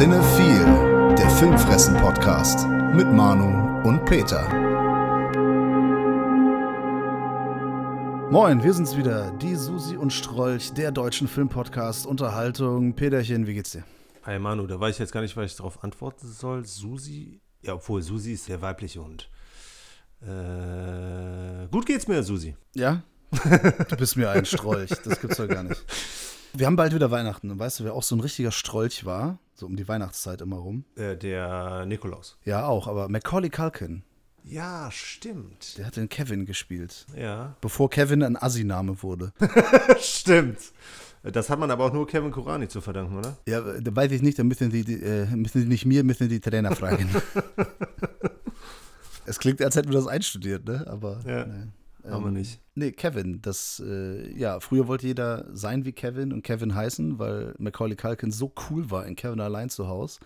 Cinephile, der Filmfressen-Podcast mit Manu und Peter. Moin, wir sind's wieder, die Susi und Strolch, der deutschen Filmpodcast, Unterhaltung. Peterchen, wie geht's dir? Hi Manu, da weiß ich jetzt gar nicht, was ich darauf antworten soll. Susi, ja, obwohl Susi ist der weibliche Hund. Äh, gut geht's mir, Susi. Ja? Du bist mir ein Strolch, das gibt's doch gar nicht. Wir haben bald wieder Weihnachten. Und weißt du, wer auch so ein richtiger Strolch war? So um die Weihnachtszeit immer rum. Äh, der Nikolaus. Ja, auch, aber Macaulay Culkin, Ja, stimmt. der hat den Kevin gespielt. Ja. Bevor Kevin ein Assi-Name wurde. stimmt. Das hat man aber auch nur Kevin Kurani zu verdanken, oder? Ja, da weiß ich nicht, da müssen die, die, äh, müssen die nicht mir, müssen die Trainer fragen. es klingt, als hätten wir das einstudiert, ne? Aber Ja. nee. Haben wir nicht. Nee, Kevin, das, äh, ja, früher wollte jeder sein wie Kevin und Kevin heißen, weil Macaulay Culkin so cool war in Kevin allein zu Hause.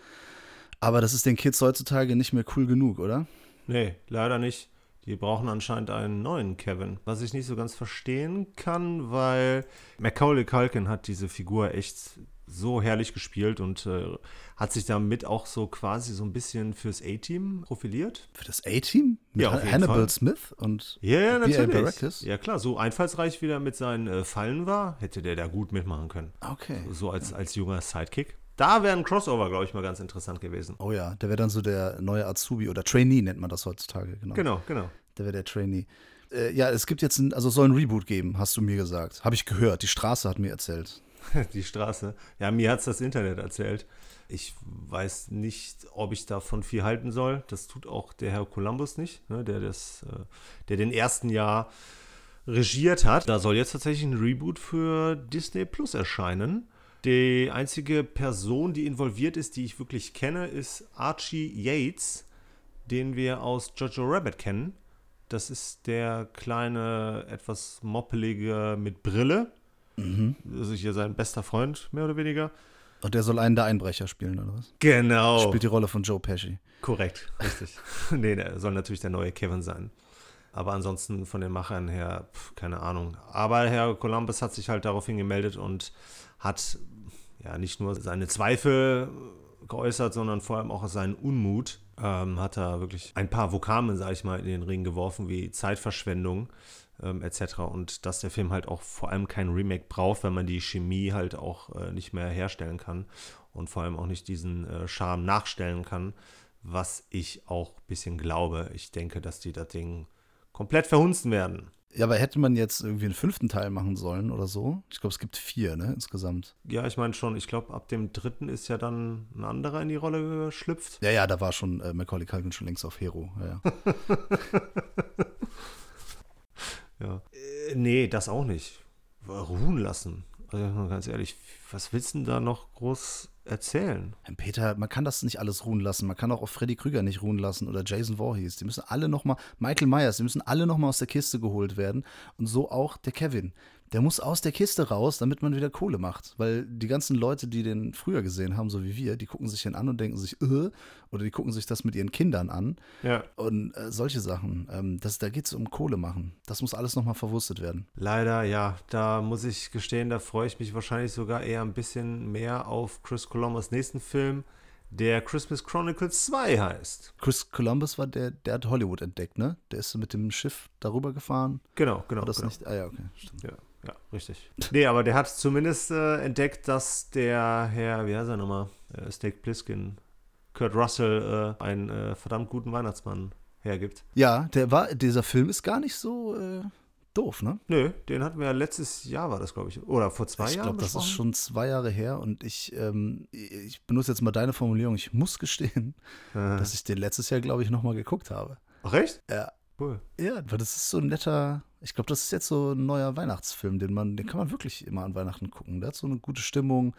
Aber das ist den Kids heutzutage nicht mehr cool genug, oder? Nee, leider nicht. Die brauchen anscheinend einen neuen Kevin. Was ich nicht so ganz verstehen kann, weil Macaulay Culkin hat diese Figur echt so herrlich gespielt und äh, hat sich damit auch so quasi so ein bisschen fürs A-Team profiliert. Für das A-Team? Mit Ja, Hannibal Fall. Smith und Ja, ja, natürlich. Ja, klar, so einfallsreich wie er mit seinen äh, Fallen war, hätte der da gut mitmachen können. Okay. So als, als junger Sidekick. Da wäre ein Crossover, glaube ich, mal ganz interessant gewesen. Oh ja, der wäre dann so der neue Azubi oder Trainee nennt man das heutzutage, genau. Genau, genau. Der wäre der Trainee. Äh, ja, es gibt jetzt ein, also es soll ein Reboot geben, hast du mir gesagt. Habe ich gehört. Die Straße hat mir erzählt. Die Straße. Ja, mir hat es das Internet erzählt. Ich weiß nicht, ob ich davon viel halten soll. Das tut auch der Herr Columbus nicht, ne, der, das, äh, der den ersten Jahr regiert hat. Da soll jetzt tatsächlich ein Reboot für Disney Plus erscheinen. Die einzige Person, die involviert ist, die ich wirklich kenne, ist Archie Yates, den wir aus Jojo Rabbit kennen. Das ist der kleine, etwas moppelige mit Brille. Also hier sein bester Freund, mehr oder weniger. Und der soll einen der Einbrecher spielen, oder was? Genau. Spielt die Rolle von Joe Pesci. Korrekt, richtig. nee, der soll natürlich der neue Kevin sein. Aber ansonsten von den Machern her, pf, keine Ahnung. Aber Herr Columbus hat sich halt daraufhin gemeldet und hat ja nicht nur seine Zweifel geäußert, sondern vor allem auch seinen Unmut. Ähm, hat er wirklich ein paar Vokabeln, sage ich mal, in den Ring geworfen, wie Zeitverschwendung ähm, etc. Und dass der Film halt auch vor allem kein Remake braucht, wenn man die Chemie halt auch äh, nicht mehr herstellen kann und vor allem auch nicht diesen äh, Charme nachstellen kann, was ich auch ein bisschen glaube. Ich denke, dass die das Ding komplett verhunzen werden. Ja, aber hätte man jetzt irgendwie einen fünften Teil machen sollen oder so? Ich glaube, es gibt vier, ne, insgesamt. Ja, ich meine schon, ich glaube, ab dem dritten ist ja dann ein anderer in die Rolle geschlüpft. Ja, ja, da war schon äh, Macaulay Culkin schon längst auf Hero. Ja, ja. Ja. Äh, nee, das auch nicht. Ruhen lassen. Also ganz ehrlich, was willst du denn da noch groß erzählen? Herr Peter, man kann das nicht alles ruhen lassen. Man kann auch auf Freddy Krüger nicht ruhen lassen oder Jason Voorhees. Die müssen alle nochmal, Michael Myers, die müssen alle nochmal aus der Kiste geholt werden. Und so auch der Kevin. Der muss aus der Kiste raus, damit man wieder Kohle macht. Weil die ganzen Leute, die den früher gesehen haben, so wie wir, die gucken sich den an und denken sich, äh, oder die gucken sich das mit ihren Kindern an. Ja. Und äh, solche Sachen. Ähm, das, da geht es um Kohle machen. Das muss alles nochmal verwurstet werden. Leider, ja, da muss ich gestehen, da freue ich mich wahrscheinlich sogar eher ein bisschen mehr auf Chris Columbus nächsten Film, der Christmas Chronicles 2 heißt. Chris Columbus war der, der hat Hollywood entdeckt, ne? Der ist mit dem Schiff darüber gefahren. Genau, genau. War das genau. nicht? Ah ja, okay, stimmt. Ja, ja, richtig. Nee, aber der hat zumindest äh, entdeckt, dass der Herr, wie heißt er nochmal, äh, Snake Plissken, Kurt Russell, äh, einen äh, verdammt guten Weihnachtsmann hergibt. Ja, der war, dieser Film ist gar nicht so äh, doof, ne? Nö, den hatten wir ja letztes Jahr, war das, glaube ich. Oder vor zwei ich Jahren. glaube, das ist schon zwei Jahre her und ich, ähm, ich benutze jetzt mal deine Formulierung. Ich muss gestehen, Äh, dass ich den letztes Jahr, glaube ich, nochmal geguckt habe. Ach, echt? Ja. Cool. Ja, weil das ist so ein netter, ich glaube, das ist jetzt so ein neuer Weihnachtsfilm, den man, den kann man wirklich immer an Weihnachten gucken. Der hat so eine gute Stimmung.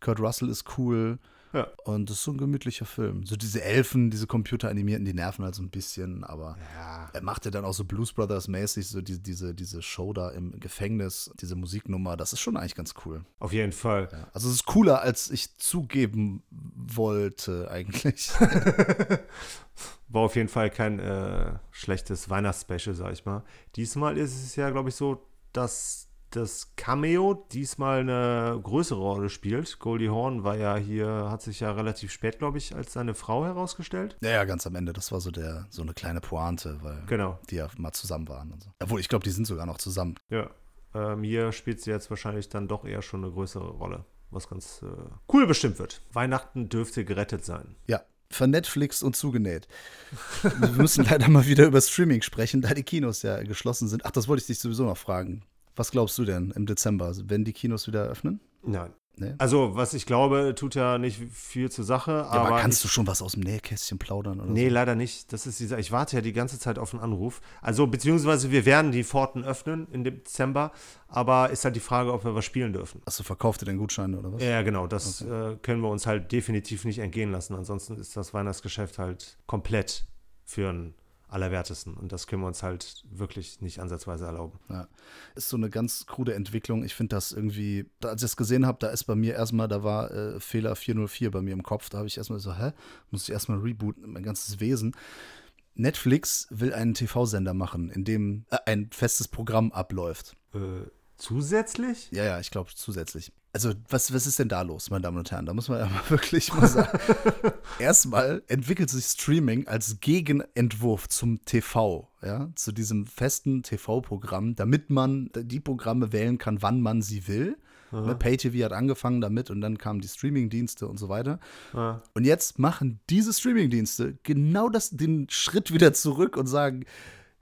Kurt Russell ist cool. Ja. Und das ist so ein gemütlicher Film. So diese Elfen, diese computeranimierten, die nerven halt so ein bisschen, aber Ja. er macht ja dann auch so Blues Brothers mäßig, so die, diese, diese Show da im Gefängnis, diese Musiknummer, das ist schon eigentlich ganz cool. Auf jeden Fall. Ja. Also es ist cooler, als ich zugeben wollte eigentlich. War auf jeden Fall kein äh, schlechtes Weihnachtsspecial, sag ich mal. Diesmal ist es ja, glaube ich, so, dass das Cameo diesmal eine größere Rolle spielt. Goldie Horn war ja hier, hat sich ja relativ spät, glaube ich, als seine Frau herausgestellt. Ja, ja, ganz am Ende. Das war so der so eine kleine Pointe, weil Genau. die ja mal zusammen waren und so. Obwohl, ich glaube, die sind sogar noch zusammen. Ja. Ähm, hier spielt sie jetzt wahrscheinlich dann doch eher schon eine größere Rolle, was ganz äh, cool bestimmt wird. Weihnachten dürfte gerettet sein. Ja, vernetflixt und zugenäht. Wir müssen leider mal wieder über Streaming sprechen, da die Kinos ja geschlossen sind. Ach, das wollte ich dich sowieso noch fragen. Was glaubst du denn im Dezember, wenn die Kinos wieder öffnen? Nein. Nee? Also, was ich glaube, tut ja nicht viel zur Sache. Ja, aber aber kannst ich, du schon was aus dem Nähkästchen plaudern oder Nee, so? leider nicht. Das ist dieser, ich warte ja die ganze Zeit auf einen Anruf. Also, beziehungsweise wir werden die Pforten öffnen im Dezember, aber ist halt die Frage, ob wir was spielen dürfen. Achso, verkauft ihr denn Gutscheine oder was? Ja, genau, das äh, können wir uns halt definitiv nicht entgehen lassen. Ansonsten ist das Weihnachtsgeschäft halt komplett für einen Allerwertesten. Und das können wir uns halt wirklich nicht ansatzweise erlauben. Ja. Ist so eine ganz krude Entwicklung. Ich finde das irgendwie, als ich es gesehen habe, da ist bei mir erstmal, da war äh, Fehler 404 bei mir im Kopf. Da habe ich erstmal so, hä? Muss ich erstmal rebooten, mein ganzes Wesen. Netflix will einen TV-Sender machen, in dem äh, ein festes Programm abläuft. Äh, zusätzlich? Ja, ja, ich glaube zusätzlich. Also, was, was ist denn da los, meine Damen und Herren? Da muss man ja mal wirklich mal sagen. Erstmal entwickelt sich Streaming als Gegenentwurf zum TV, ja, zu diesem festen TV-Programm, damit man die Programme wählen kann, wann man sie will. Ne, Pay-TV hat angefangen damit und dann kamen die Streaming-Dienste und so weiter. Ja. Und jetzt machen diese Streaming-Dienste genau das, den Schritt wieder zurück und sagen,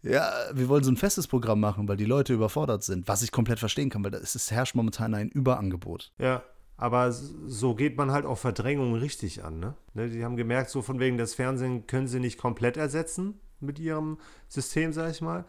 ja, wir wollen so ein festes Programm machen, weil die Leute überfordert sind, was ich komplett verstehen kann, weil es herrscht momentan ein Überangebot. Ja, aber so geht man halt auch Verdrängung richtig an, ne? ne? Die haben gemerkt, so von wegen das Fernsehen können sie nicht komplett ersetzen mit ihrem System, sag ich mal.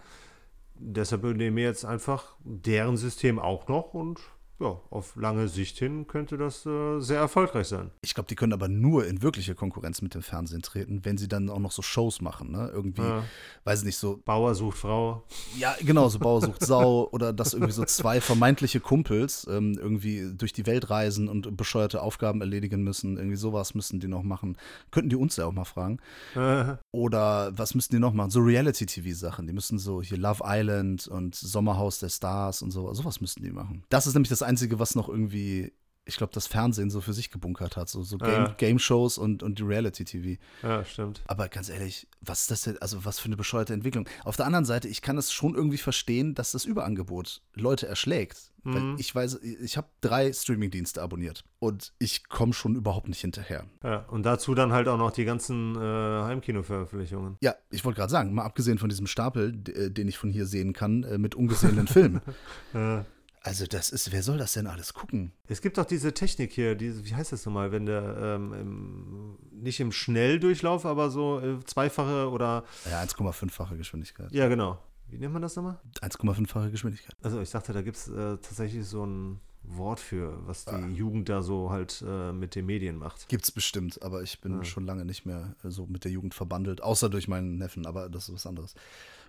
Deshalb übernehmen wir jetzt einfach deren System auch noch und ja, auf lange Sicht hin könnte das äh, sehr erfolgreich sein. Ich glaube, die können aber nur in wirkliche Konkurrenz mit dem Fernsehen treten, wenn sie dann auch noch so Shows machen, ne? Irgendwie, Ja. weiß nicht, so, Bauer sucht Frau. ja, genau, so Bauer sucht Sau oder dass irgendwie so zwei vermeintliche Kumpels ähm, irgendwie durch die Welt reisen und bescheuerte Aufgaben erledigen müssen. Irgendwie sowas müssen die noch machen. Könnten die uns ja auch mal fragen. Äh, Oder was müssten die noch machen? So Reality-TV-Sachen. Die müssen so hier Love Island und Sommerhaus der Stars und so. Sowas müssten die machen. Das ist nämlich das Einzige, was noch irgendwie, ich glaube, das Fernsehen so für sich gebunkert hat. So, so Game, Ja. Game-Shows und, und die Reality-TV. ja, stimmt. Aber ganz ehrlich, was ist das denn? Also, was für eine bescheuerte Entwicklung. Auf der anderen Seite, ich kann es schon irgendwie verstehen, dass das Überangebot Leute erschlägt. Weil Mhm. ich weiß, ich habe drei Streaming-Dienste abonniert und ich komme schon überhaupt nicht hinterher. Ja, und dazu dann halt auch noch die ganzen äh, Heimkino-Veröffentlichungen. Ja, ich wollte gerade sagen, mal abgesehen von diesem Stapel, äh, den ich von hier sehen kann, äh, mit ungesehenen Filmen. Äh, Also das ist, wer soll das denn alles gucken? Es gibt doch diese Technik hier, diese, wie heißt das nochmal, wenn der ähm, im, nicht im Schnelldurchlauf, aber so äh, zweifache oder Ja, 1,5-fache Geschwindigkeit. ja genau. Wie nennt man das nochmal? 1,5-fache Geschwindigkeit. Also ich dachte, da gibt es äh, tatsächlich so ein Wort für, was die Ah. Jugend da so halt äh, mit den Medien macht. Gibt's bestimmt, aber ich bin Ja. schon lange nicht mehr äh, so mit der Jugend verbandelt, außer durch meinen Neffen, aber das ist was anderes.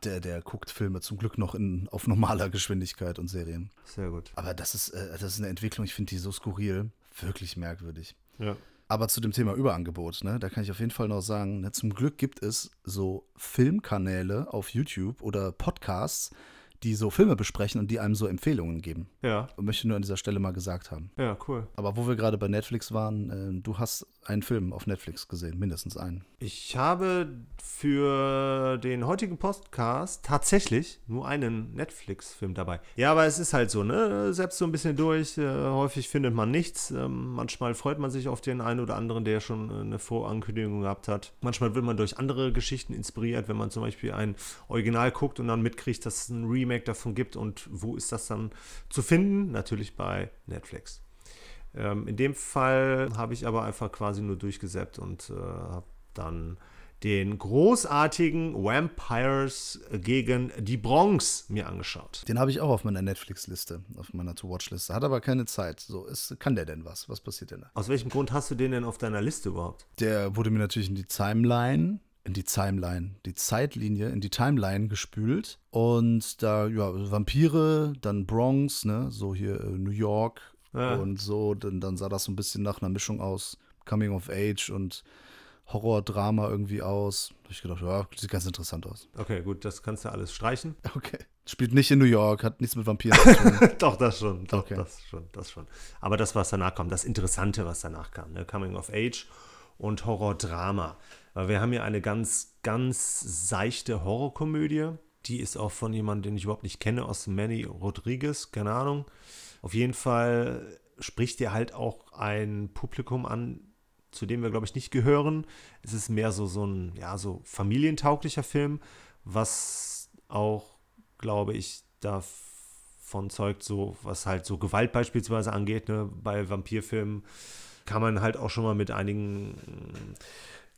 Der, der guckt Filme zum Glück noch in, auf normaler Geschwindigkeit und Serien. Sehr gut. Aber das ist, äh, das ist eine Entwicklung, ich finde die so skurril, wirklich merkwürdig. Ja. Aber zu dem Thema Überangebot, ne, da kann ich auf jeden Fall noch sagen, ne, zum Glück gibt es so Filmkanäle auf YouTube oder Podcasts, die so Filme besprechen und die einem so Empfehlungen geben. Ja, Und möchte nur an dieser Stelle mal gesagt haben. ja, cool. Aber wo wir gerade bei Netflix waren, äh, du hast einen Film auf Netflix gesehen, mindestens einen. Ich habe für den heutigen Podcast tatsächlich nur einen Netflix-Film dabei. Ja, aber es ist halt so, ne? Selbst so ein bisschen durch. Äh, häufig findet man nichts. Ähm, manchmal freut man sich auf den einen oder anderen, der schon äh, eine Vorankündigung gehabt hat. Manchmal wird man durch andere Geschichten inspiriert, wenn man zum Beispiel ein Original guckt und dann mitkriegt, dass es ein Remake davon gibt. Und wo ist das dann zu finden? Natürlich bei Netflix. Ähm, in dem Fall habe ich aber einfach quasi nur durchgesäppt und äh, habe dann den großartigen Vampires gegen die Bronx mir angeschaut. Den habe ich auch auf meiner Netflix-Liste, auf meiner To-Watch-Liste. Hat aber keine Zeit. So, ist, kann der denn was? Was passiert denn da? Aus welchem Grund hast du den denn auf deiner Liste überhaupt? Der wurde mir natürlich in die Timeline, in die Timeline, die Zeitlinie, in die Timeline gespült. Und da, ja, Vampire, dann Bronx, ne, so hier äh, New York Ja. und so. Dann, dann sah das so ein bisschen nach einer Mischung aus Coming of Age und Horror-Drama irgendwie aus. Da habe ich gedacht, ja, sieht ganz interessant aus. Okay, gut, das kannst du alles streichen. Okay. Spielt nicht in New York, hat nichts mit Vampiren zu tun. doch, das schon. Doch, Okay. das schon, das schon. Aber das, was danach kam, das Interessante, was danach kam, ne? Coming of Age und Horror-Drama. Weil wir haben hier eine ganz, ganz seichte Horrorkomödie. Die ist auch von jemandem, den ich überhaupt nicht kenne, aus Manny Rodriguez, keine Ahnung. Auf jeden Fall spricht dir halt auch ein Publikum an, zu dem wir, glaube ich, nicht gehören. Es ist mehr so, so ein, ja, so familientauglicher Film, was auch, glaube ich, davon zeugt, so, was halt so Gewalt beispielsweise angeht, ne, bei Vampirfilmen kann man halt auch schon mal mit einigen äh,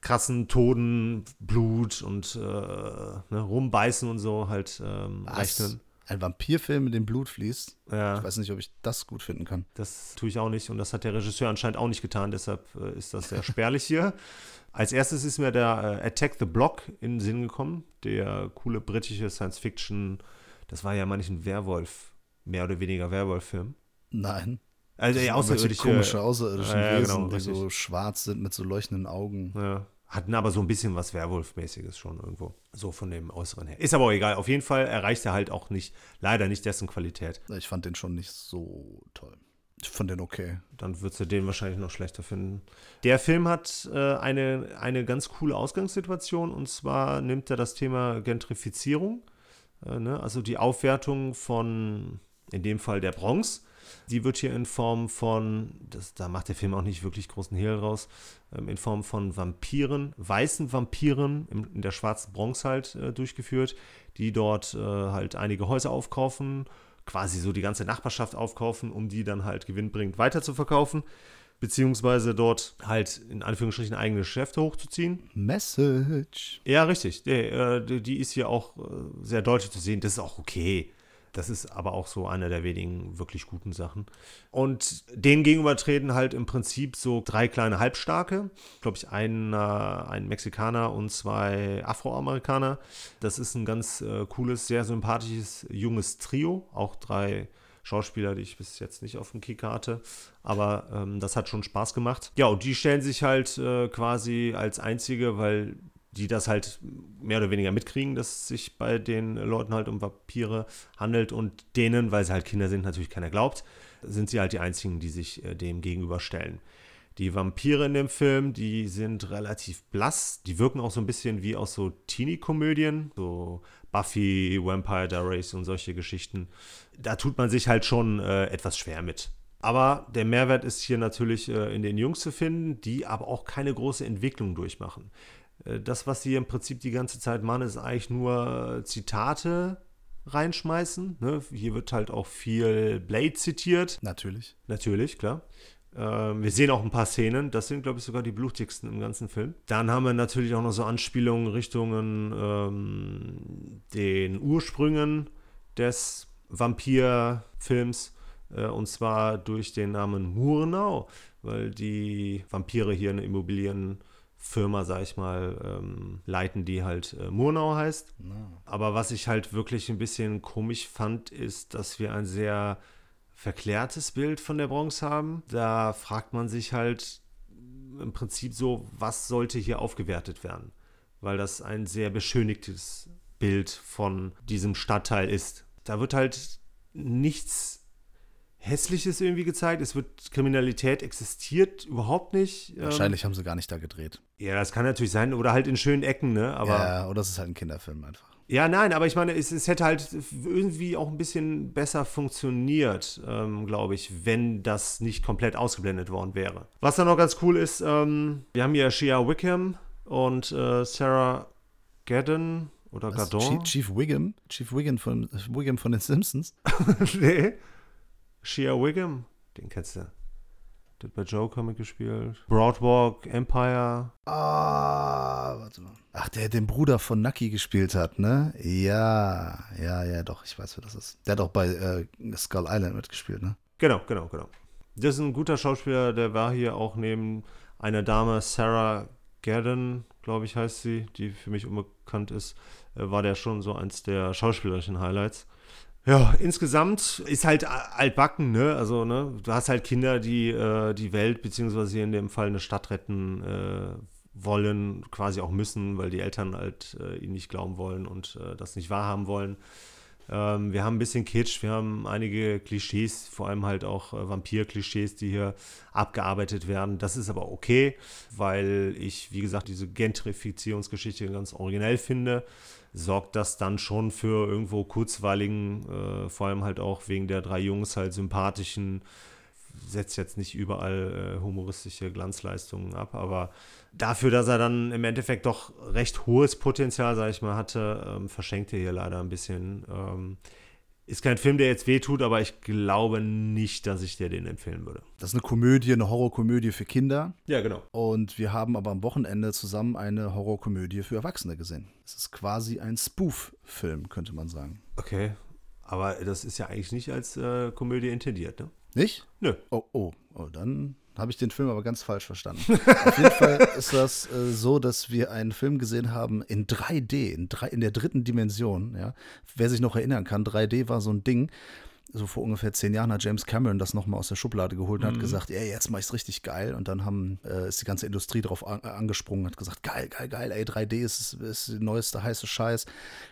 krassen Toden, Blut und äh, ne, rumbeißen und so halt ähm, rechnen. Ein Vampirfilm, in dem Blut fließt. Ja. Ich weiß nicht, ob ich das gut finden kann. Das tue ich auch nicht und das hat der Regisseur anscheinend auch nicht getan, deshalb äh, ist das sehr spärlich hier. Als erstes ist mir der äh, Attack the Block in den Sinn gekommen, der coole britische Science-Fiction, das war ja manchmal ein Werwolf, mehr oder weniger Werwolf-Film. Nein. Also ja, außerirdische, komische außerirdischen Ja, ja, Wesen, genau, die richtig. so schwarz sind mit so leuchtenden Augen. Ja. Hatten aber so ein bisschen was Werwolf-mäßiges schon irgendwo. So von dem Äußeren her. Ist aber auch egal. Auf jeden Fall erreicht er halt auch nicht, leider nicht dessen Qualität. Ich fand den schon nicht so toll. Ich fand den okay. Dann würdest du den wahrscheinlich noch schlechter finden. Der Film hat äh, eine, eine ganz coole Ausgangssituation und zwar nimmt er das Thema Gentrifizierung, äh, ne? also die Aufwertung von, in dem Fall der Bronx. Die wird hier in Form von, das, da macht der Film auch nicht wirklich großen Hehl draus, ähm, in Form von Vampiren, weißen Vampiren in der schwarzen Bronx halt äh, durchgeführt, die dort äh, halt einige Häuser aufkaufen, quasi so die ganze Nachbarschaft aufkaufen, um die dann halt gewinnbringend weiter zu verkaufen, beziehungsweise dort halt in Anführungsstrichen eigene Geschäfte hochzuziehen. Message. Ja, richtig. Die, äh, die die ist hier auch äh, sehr deutlich zu sehen. Das ist auch okay. Das ist aber auch so eine der wenigen wirklich guten Sachen. Und denen gegenüber treten halt im Prinzip so drei kleine Halbstarke. Glaube ich, ein, äh, ein Mexikaner und zwei Afroamerikaner. Das ist ein ganz äh, cooles, sehr sympathisches, junges Trio. Auch drei Schauspieler, die ich bis jetzt nicht auf dem Kicker hatte. Aber ähm, das hat schon Spaß gemacht. Ja, und die stellen sich halt äh, quasi als einzige, weil die das halt mehr oder weniger mitkriegen, dass es sich bei den Leuten halt um Vampire handelt und denen, weil sie halt Kinder sind, natürlich keiner glaubt, sind sie halt die einzigen, die sich äh, dem gegenüberstellen. Die Vampire in dem Film, die sind relativ blass, die wirken auch so ein bisschen wie aus so Teenie-Komödien, so Buffy, Vampire Diaries und solche Geschichten. Da tut man sich halt schon äh, etwas schwer mit. Aber der Mehrwert ist hier natürlich äh, in den Jungs zu finden, die aber auch keine große Entwicklung durchmachen. Äh, Das, was sie im Prinzip die ganze Zeit machen, ist eigentlich nur äh, Zitate reinschmeißen. Ne? Hier wird halt auch viel Blade zitiert. Natürlich. Natürlich, klar. Ähm, wir sehen auch ein paar Szenen. Das sind, glaube ich, sogar die blutigsten im ganzen Film. Dann haben wir natürlich auch noch so Anspielungen Richtungen ähm, den Ursprüngen des Vampirfilms. Äh, und zwar durch den Namen Murnau, weil die Vampire hier eine Immobilienfirma, sag ich mal, ähm, leiten, die halt äh, Murnau heißt. Aber was ich halt wirklich ein bisschen komisch fand, ist, dass wir ein sehr verklärtes Bild von der Bronx haben. Da fragt man sich halt im Prinzip so, was sollte hier aufgewertet werden? Weil das ein sehr beschönigtes Bild von diesem Stadtteil ist. Da wird halt nichts Hässliches irgendwie gezeigt. Es wird Kriminalität existiert überhaupt nicht. Ähm, Wahrscheinlich haben sie gar nicht da gedreht. Ja, das kann natürlich sein. Oder halt in schönen Ecken, ne? Aber ja, oder es ist halt ein Kinderfilm einfach. ja, nein, aber ich meine, es, es hätte halt irgendwie auch ein bisschen besser funktioniert, ähm, glaube ich, wenn das nicht komplett ausgeblendet worden wäre. Was dann noch ganz cool ist, ähm, wir haben hier Shea Wickham und äh, Sarah Gadon oder Was? Gadon. Chief, Chief Wiggum? Chief Wiggum von, Wiggum von den Simpsons? nee. Shea Wickham, den kennst du. Der hat bei Joker mitgespielt. Broadwalk, Empire. Ah, warte mal. Ach, der den Bruder von Nucky gespielt hat, ne? Ja, ja, ja, doch, ich weiß, wer das ist. Der hat auch bei äh, Skull Island mitgespielt, ne? Genau, genau, genau. Das ist ein guter Schauspieler, der war hier auch neben einer Dame, Sarah Gadon, glaube ich, heißt sie, die für mich unbekannt ist, äh, war der schon so eins der schauspielerischen Highlights. Ja, insgesamt ist halt altbacken, ne? Also, ne, du hast halt Kinder, die äh, die Welt, beziehungsweise hier in dem Fall eine Stadt retten äh, wollen, quasi auch müssen, weil die Eltern halt äh, ihnen nicht glauben wollen und äh, das nicht wahrhaben wollen. Ähm, wir haben ein bisschen Kitsch, wir haben einige Klischees, vor allem halt auch äh, Vampir-Klischees, die hier abgearbeitet werden. Das ist aber okay, weil ich, wie gesagt, diese Gentrifizierungsgeschichte ganz originell finde sorgt das dann schon für irgendwo kurzweiligen, äh, vor allem halt auch wegen der drei Jungs halt sympathischen, setzt jetzt nicht überall äh, humoristische Glanzleistungen ab, aber dafür, dass er dann im Endeffekt doch recht hohes Potenzial, sag ich mal, hatte, ähm, verschenkt er hier leider ein bisschen. Ähm, ist kein Film, der jetzt wehtut, aber ich glaube nicht, dass ich dir den empfehlen würde. Das ist eine Komödie, eine Horrorkomödie für Kinder. Ja, genau. Und wir haben aber am Wochenende zusammen eine Horrorkomödie für Erwachsene gesehen. Es ist quasi ein Spoof-Film, könnte man sagen. Okay. Aber das ist ja eigentlich nicht als äh, Komödie intendiert, ne? Nicht? Nö. Oh, oh, oh, dann habe ich den Film aber ganz falsch verstanden. Auf jeden Fall ist das äh, so, dass wir einen Film gesehen haben in 3D, in, drei, in der dritten Dimension. Ja? Wer sich noch erinnern kann, 3D war so ein Ding. So vor ungefähr zehn Jahren hat James Cameron das nochmal aus der Schublade geholt und mhm. hat gesagt, ey, jetzt mach ich's richtig geil. Und dann haben, äh, ist die ganze Industrie drauf an, angesprungen und hat gesagt, geil, geil, geil, ey, 3D ist, ist der neueste heiße Scheiß.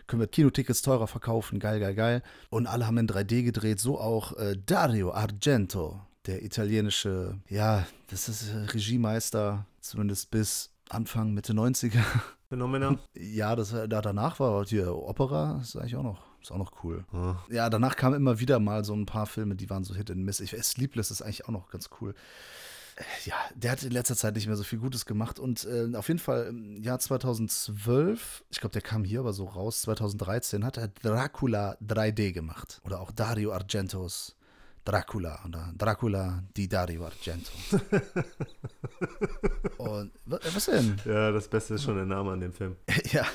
Können wir Kinotickets teurer verkaufen, geil, geil, geil. Und alle haben in 3D gedreht, so auch äh, Dario Argento der italienische, ja, das ist Regiemeister, zumindest bis Anfang, Mitte 90er. Phänomenal. Ja, das, da, danach war hier Opera, ist eigentlich auch noch, ist auch noch cool. Ja. ja, danach kamen immer wieder mal so ein paar Filme, die waren so Hit and Miss. Ich weiß, Sleepless ist eigentlich auch noch ganz cool. Ja, der hat in letzter Zeit nicht mehr so viel Gutes gemacht und äh, auf jeden Fall im Jahr 2012, ich glaube, der kam hier aber so raus, 2013, hat er Dracula 3D gemacht. Oder auch Dario Argentos Dracula oder Dracula di Dario Argento. Und was denn? Ja, das Beste ist schon der Name an dem Film. ja,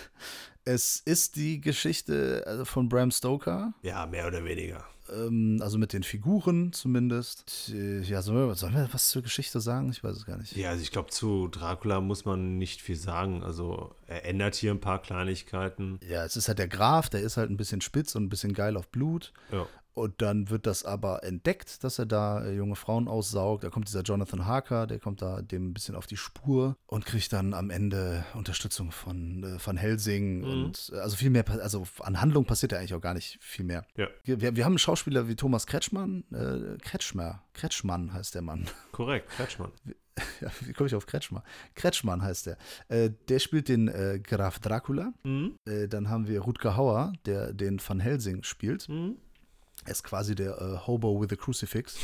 es ist die Geschichte also von Bram Stoker. Ja, mehr oder weniger. Ähm, also mit den Figuren zumindest. Ja, sollen wir, sollen wir was zur Geschichte sagen? Ich weiß es gar nicht. Ja, also ich glaube, zu Dracula muss man nicht viel sagen. Also er ändert hier ein paar Kleinigkeiten. Ja, es ist halt der Graf, der ist halt ein bisschen spitz und ein bisschen geil auf Blut. Ja. Und dann wird das aber entdeckt, dass er da äh, junge Frauen aussaugt. Da kommt dieser Jonathan Harker, der kommt da dem ein bisschen auf die Spur und kriegt dann am Ende Unterstützung von äh, Van Helsing. Mhm. Und äh, also viel mehr, also an Handlung passiert ja eigentlich auch gar nicht viel mehr. Ja. Wir, wir, haben einen Schauspieler wie Thomas Kretschmann. Äh, Kretschmer. Kretschmann heißt der Mann. Korrekt, Kretschmann. Ja, wie komme ich auf Kretschmann? Kretschmann heißt der. Äh, der spielt den äh, Graf Dracula. Mhm. Äh, dann haben wir Rutger Hauer, der den Van Helsing spielt. Mhm. Er ist quasi der äh, Hobo with a Crucifix.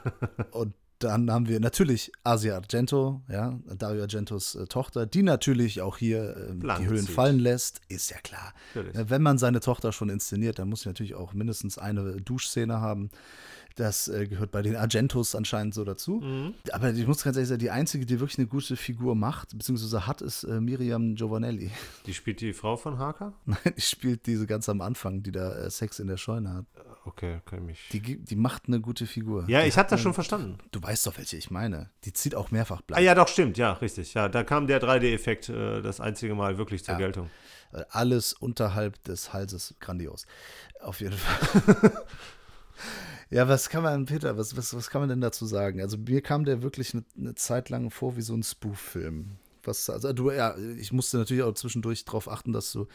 und dann haben wir natürlich Asia Argento, ja, Dario Argentos äh, Tochter, die natürlich auch hier äh, die Hüllen zieht. fallen lässt, ist ja klar. Natürlich. Wenn man seine Tochter schon inszeniert, dann muss sie natürlich auch mindestens eine Duschszene haben. Das äh, gehört bei den Argentos anscheinend so dazu. Mhm. Aber ich muss ganz ehrlich sagen, die einzige, die wirklich eine gute Figur macht, beziehungsweise hat, ist äh, Miriam Giovanelli. Die spielt die Frau von Harker? Nein, die spielt diese ganz am Anfang, die da äh, Sex in der Scheune hat. Okay, kann ich mich. Die, die macht eine gute Figur. Ja, die ich habe das schon verstanden. Du weißt doch, welche ich meine. Die zieht auch mehrfach Blatt. Ah ja, doch, stimmt, ja, richtig. Ja, da kam der 3D-Effekt äh, das einzige Mal wirklich zur ja. Geltung. Äh, alles unterhalb des Halses grandios. Auf jeden Fall. Ja, was kann man, Peter, was, was, was kann man denn dazu sagen? Also mir kam der wirklich eine, eine Zeit lang vor wie so ein Spoof-Film. Was, also du, ja, ich musste natürlich auch zwischendurch darauf achten, dass du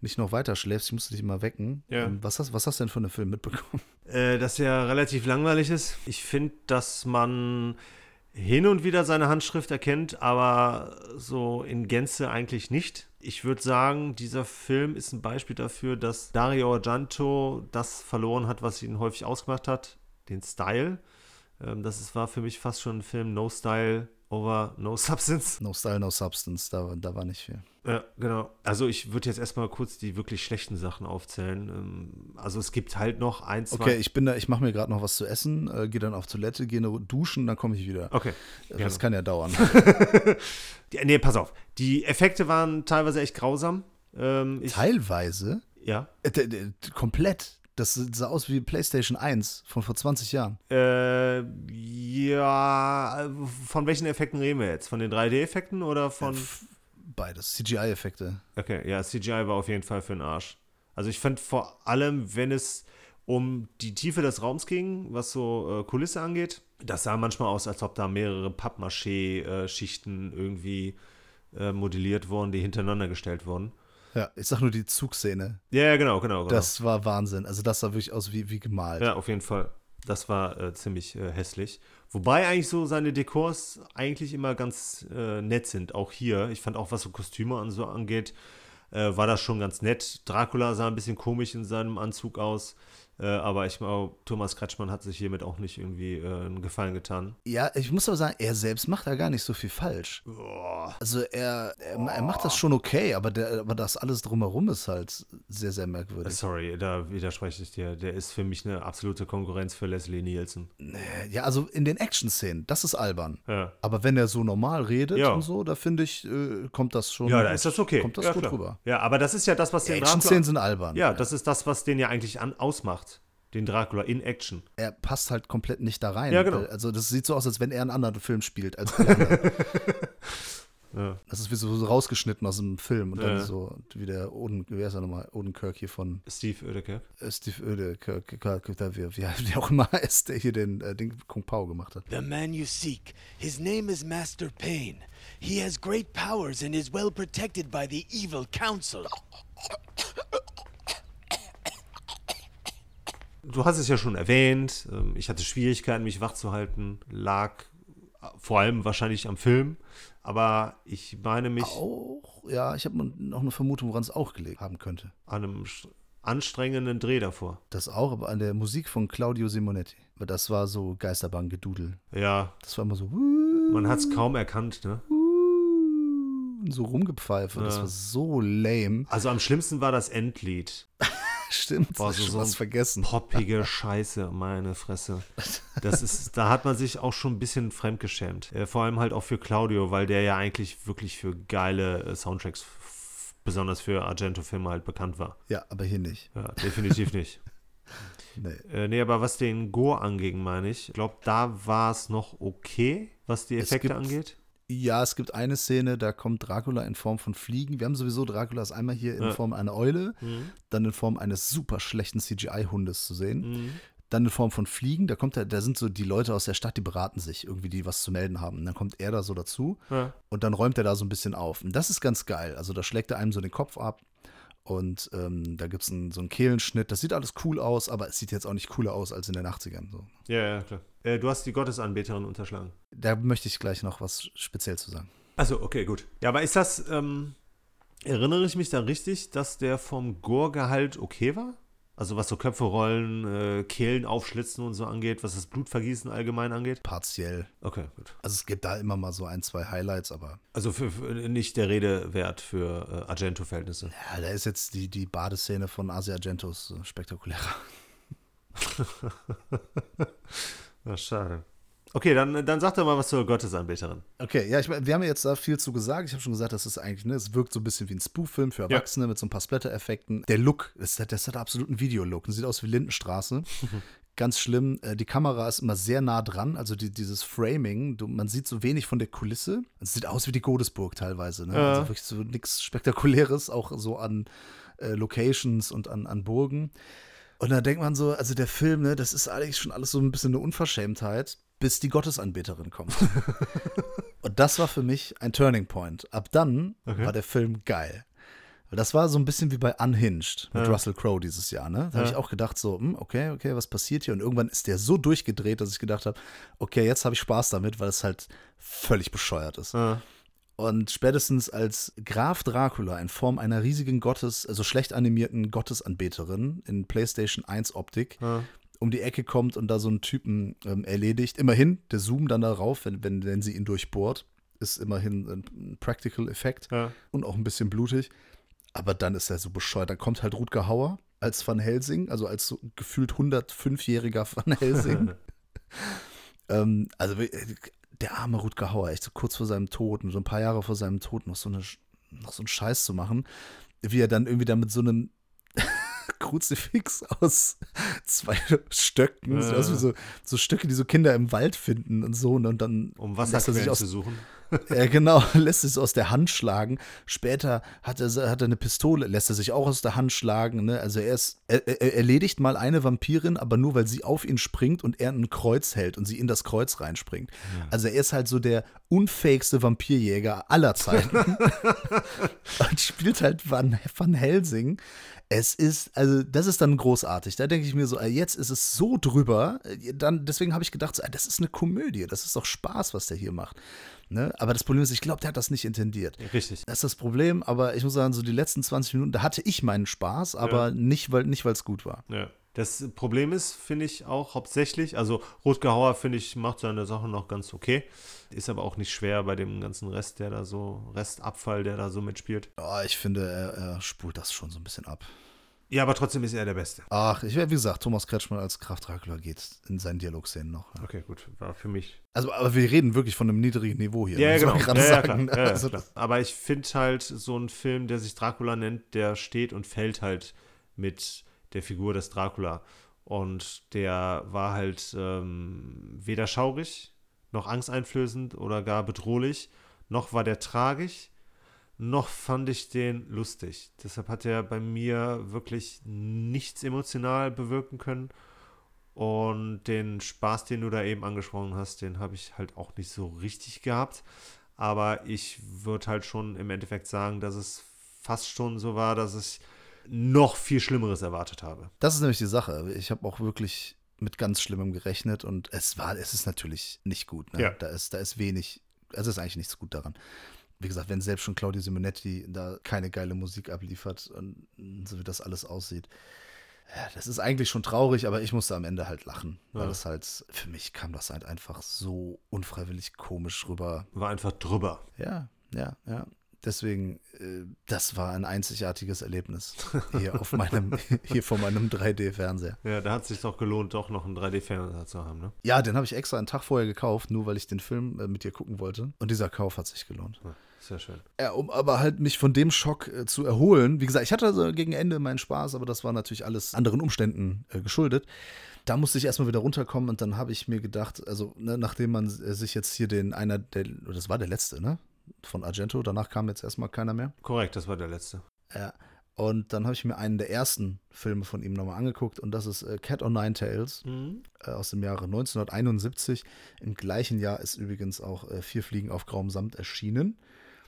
nicht noch weiter schläfst. Ich musste dich immer wecken. Ja. Ähm, was, hast, was hast du denn von dem Film mitbekommen? Äh, dass er relativ langweilig ist. Ich finde, dass man hin und wieder seine Handschrift erkennt, aber so in Gänze eigentlich nicht. Ich würde sagen, dieser Film ist ein Beispiel dafür, dass Dario Argento das verloren hat, was ihn häufig ausgemacht hat, den Style. Ähm, das war für mich fast schon ein Film No Style over No Substance. No Style, No Substance, da, da war nicht viel. Ja, genau. Also ich würde jetzt erstmal kurz die wirklich schlechten Sachen aufzählen. Ähm, also es gibt halt noch ein, zwei. Okay, ich bin da, ich mache mir gerade noch was zu essen, äh, gehe dann auf Toilette, gehe duschen, dann komme ich wieder. Okay. Das gerne. kann ja dauern. die, nee, pass auf. Die Effekte waren teilweise echt grausam. Ähm, teilweise? Ja. Äh, komplett. Das sah aus wie PlayStation 1 von vor 20 Jahren. Äh, ja. Von welchen Effekten reden wir jetzt? Von den 3D-Effekten oder von. Ja, beides. CGI-Effekte. Okay, ja, CGI war auf jeden Fall für den Arsch. Also ich fand vor allem, wenn es um die Tiefe des Raums ging, was so äh, Kulisse angeht, das sah manchmal aus, als ob da mehrere Pappmaché-Schichten irgendwie äh, modelliert wurden, die hintereinander gestellt wurden. Ja, ich sag nur die Zugszene. Ja, ja, genau, genau. genau. Das war Wahnsinn. Also das sah wirklich aus wie, wie gemalt. Ja, auf jeden Fall. Das war äh, ziemlich äh, hässlich. Wobei eigentlich so seine Dekors eigentlich immer ganz äh, nett sind. Auch hier. Ich fand auch, was so Kostüme und so angeht, äh, war das schon ganz nett. Dracula sah ein bisschen komisch in seinem Anzug aus. Äh, aber ich glaube, Thomas Kretschmann hat sich hiermit auch nicht irgendwie äh, einen Gefallen getan. Ja, ich muss aber sagen, er selbst macht da gar nicht so viel falsch. Boah. Also er, er, er macht das schon okay, aber, der, aber das alles drumherum ist halt sehr, sehr merkwürdig. Sorry, da widerspreche ich dir. Der ist für mich eine absolute Konkurrenz für Leslie Nielsen. Ja, also in den Action-Szenen, das ist albern. Ja. Aber wenn er so normal redet Ja. und so, da finde ich, äh, kommt das schon. Ja, da ist das okay. Kommt das ja, gut klar. rüber. Ja, aber das ist ja das, was den Dracula. Action-Szenen sind albern. Ja, das ist das, was den ja eigentlich an, ausmacht. Den Dracula in Action. er passt halt komplett nicht da rein. Ja, genau. Also das sieht so aus, als wenn er einen anderen Film spielt als. Ja. Das ist wie so, rausgeschnitten aus dem Film und dann Ja. so wie der Oden, wer ist er nochmal? Odenkirk hier von Steve Oedekerk. äh, Steve Kirk- Kirk- wie, wie, wie auch immer heißt, der hier den äh, Ding Kung Pao gemacht hat. The man you seek, his name is Master Pain. He has great powers and is well protected by the evil council. Du hast es ja schon erwähnt. ähm, Ich hatte Schwierigkeiten, mich wach zu halten. Lag vor allem wahrscheinlich am Film. Aber ich meine mich Auch, ja, ich habe noch eine Vermutung, woran es auch gelegen haben könnte. an einem anstrengenden Dreh davor. Das auch, aber an der Musik von Claudio Simonetti. Weil das war so Geisterbahn-Gedudel. Ja, Das war immer so, man hat es kaum erkannt, ne? so rumgepfeife. Das Ja. war so lame. Also am schlimmsten war das Endlied. Stimmt, Boah, so- so was vergessen. Poppige Scheiße, meine Fresse. Das ist, da hat man sich auch schon ein bisschen fremdgeschämt. Äh, vor allem halt auch für Claudio, weil der ja eigentlich wirklich für geile äh, Soundtracks, besonders für Argento-Filme halt bekannt war. Ja, aber hier nicht. Ja, definitiv nicht. Nee. Äh, nee, aber was den Gore anging, meine ich, ich glaube, da war es noch okay, was die Effekte angeht. Ja, es gibt eine Szene, da kommt Dracula in Form von Fliegen. Wir haben sowieso Draculas einmal hier in Ja. Form einer Eule, Mhm. dann in Form eines super schlechten CGI-Hundes zu sehen. Mhm. Dann in Form von Fliegen, da kommt er, da sind so die Leute aus der Stadt, die beraten sich, irgendwie, die was zu melden haben. Und dann kommt er da so dazu Ja. und dann räumt er da so ein bisschen auf. Und das ist ganz geil. Also da schlägt er einem so den Kopf ab und ähm, da gibt es so einen Kehlenschnitt. Das sieht alles cool aus, aber es sieht jetzt auch nicht cooler aus als in den 80ern. So. ja, ja, klar. Äh, du hast die Gottesanbeterin unterschlagen. Da möchte ich gleich noch was speziell zu sagen. Also, okay, gut. Ja, aber ist das, ähm, erinnere ich mich da richtig, dass der vom Gore-Gehalt okay war? Also was so Köpfe rollen, äh, Kehlen aufschlitzen und so angeht, was das Blutvergießen allgemein angeht? Partiell. Okay, gut. Also es gibt da immer mal so ein, zwei Highlights, aber Also für, für nicht der Rede wert für äh, Argento-Verhältnisse. ja, da ist jetzt die, die Badeszene von Asia Argentos spektakulärer. Na, schade. Okay, dann, dann sag doch mal was zur Gottesanbeterin. Okay, ja, ich, wir haben ja jetzt da viel zu gesagt. Ich habe schon gesagt, das ist eigentlich, ne, es wirkt so ein bisschen wie ein Spoof-Film für Erwachsene mit so ein paar Splatter-Effekten. Der Look, das, hat- das hat absolut einen Videolook. Das sieht aus wie Lindenstraße. Ganz schlimm. Äh, Die Kamera ist immer sehr nah dran, also die, dieses Framing. Du, man sieht so wenig von der Kulisse. Es sieht aus wie die Godesburg teilweise. Ne? Ja. Also wirklich so nichts Spektakuläres, auch so an äh, Locations und an, an Burgen. Und da denkt man so, also der Film, ne, das ist eigentlich schon alles so ein bisschen eine Unverschämtheit, bis die Gottesanbeterin kommt. Und das war für mich ein Turning Point. Ab dann Okay. war der Film geil. Das war so ein bisschen wie bei Unhinged mit Ja. Russell Crowe dieses Jahr. Ne? Da habe Ja. ich auch gedacht, so, hm, okay, okay, was passiert hier? Und irgendwann ist der so durchgedreht, dass ich gedacht habe, okay, jetzt habe ich Spaß damit, weil es halt völlig bescheuert ist. Ah, Und spätestens als Graf Dracula in Form einer riesigen Gottes, also schlecht animierten Gottesanbeterin in PlayStation 1 Optik. Um die Ecke kommt und da so einen Typen ähm, erledigt. Immerhin, der Zoom dann darauf, wenn, wenn, wenn sie ihn durchbohrt, ist immerhin ein, ein Practical Effekt Ja. und auch ein bisschen blutig. Aber dann ist er so bescheuert. Dann kommt halt Rutger Hauer als Van Helsing, also als so gefühlt 105-jähriger Van Helsing. ähm, also der arme Rutger Hauer, echt so kurz vor seinem Tod, so ein paar Jahre vor seinem Tod noch so, eine, noch so einen Scheiß zu machen, wie er dann irgendwie da mit so einem Kruzifix aus zwei Stöcken, sieht aus so, so Stöcke, die so Kinder im Wald finden und so, und dann Um lässt er sich Wasserquellen aus zu suchen. Ja, genau, lässt es aus der Hand schlagen. Später hat er, hat er eine Pistole, lässt er sich auch aus der Hand schlagen. Ne? Also er, ist, er, er erledigt mal eine Vampirin, aber nur, weil sie auf ihn springt und er ein Kreuz hält und sie in das Kreuz reinspringt. Ja. Also er ist halt so der unfähigste Vampirjäger aller Zeiten. und spielt halt Van, Van Helsing. Es ist, also das ist dann großartig. Da denke ich mir so, jetzt ist es so drüber. Äh, dann, deswegen habe ich gedacht, so, das ist eine Komödie, das ist doch Spaß, was der hier macht. Ne? Aber das Problem ist, ich glaube, der hat das nicht intendiert. Richtig. Das ist das Problem, aber ich muss sagen, so die letzten 20 Minuten, da hatte ich meinen Spaß, aber ja. nicht, weil nicht es gut war. Ja. Das Problem ist, finde ich auch hauptsächlich, also Rotgehauer, finde ich, macht seine Sachen noch ganz okay. Ist aber auch nicht schwer bei dem ganzen Rest, der da so, Restabfall, der da so mitspielt. Oh, ich finde, er, er spult das schon so ein bisschen ab. Ja, aber trotzdem ist er der Beste. Ach, ich wie gesagt, Thomas Kretschmann als Kraft Dracula geht in seinen Dialogszenen noch. Ja. Okay, gut, war für mich. Also, aber wir reden wirklich von einem niedrigen Niveau hier. Ja, genau. Ja, ja, klar. Ja, also, klar. Aber ich finde halt so ein Film, der sich Dracula nennt, der steht und fällt halt mit der Figur des Dracula. Und der war halt ähm, weder schaurig, noch angsteinflößend oder gar bedrohlich, noch war der tragisch noch fand ich den lustig. Deshalb hat er bei mir wirklich nichts emotional bewirken können. Und den Spaß, den du da eben angesprochen hast, den habe ich halt auch nicht so richtig gehabt. Aber ich würde halt schon im Endeffekt sagen, dass es fast schon so war, dass ich noch viel Schlimmeres erwartet habe. Das ist nämlich die Sache. Ich habe auch wirklich mit ganz Schlimmem gerechnet und es war, es ist natürlich nicht gut. Ne? Ja. Da ist, da ist wenig, es ist eigentlich nichts gut daran wie gesagt, wenn selbst schon Claudio Simonetti da keine geile Musik abliefert und so wie das alles aussieht. Das ist eigentlich schon traurig, aber ich musste am Ende halt lachen, weil es halt, für mich kam das halt einfach so unfreiwillig komisch rüber. War einfach drüber. Ja, ja, ja. Deswegen, äh, das war ein einzigartiges Erlebnis hier auf meinem, hier vor meinem 3D-Fernseher. Ja, da hat es sich doch gelohnt, doch noch einen 3D-Fernseher zu haben, ne? Ja, den habe ich extra einen Tag vorher gekauft, nur weil ich den Film äh, mit dir gucken wollte. Und dieser Kauf hat sich gelohnt. Ja. Sehr schön. Ja, um aber halt mich von dem Schock äh, zu erholen. Wie gesagt, ich hatte also gegen Ende meinen Spaß, aber das war natürlich alles anderen Umständen äh, geschuldet. Da musste ich erstmal wieder runterkommen und dann habe ich mir gedacht, also ne, nachdem man äh, sich jetzt hier den einer, der, das war der letzte, ne? Von Argento, danach kam jetzt erstmal keiner mehr. Korrekt, das war der letzte. Ja. Und dann habe ich mir einen der ersten Filme von ihm nochmal angeguckt und das ist äh, Cat on Nine Tails mhm. äh, aus dem Jahre 1971. Im gleichen Jahr ist übrigens auch äh, Vier Fliegen auf grauem Samt erschienen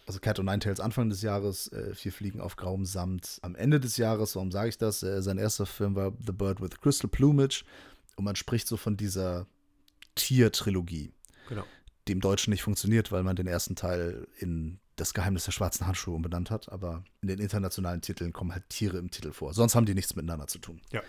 also Cat und Nine Tails Anfang des Jahres, äh, Vier Fliegen auf grauem Samt am Ende des Jahres. Warum sage ich das? Äh, sein erster Film war The Bird with Crystal Plumage und man spricht so von dieser Tier-Trilogie. Genau. Die im Deutschen nicht funktioniert, weil man den ersten Teil in Das Geheimnis der schwarzen Handschuhe umbenannt hat, aber in den internationalen Titeln kommen halt Tiere im Titel vor. Sonst haben die nichts miteinander zu tun. Ja.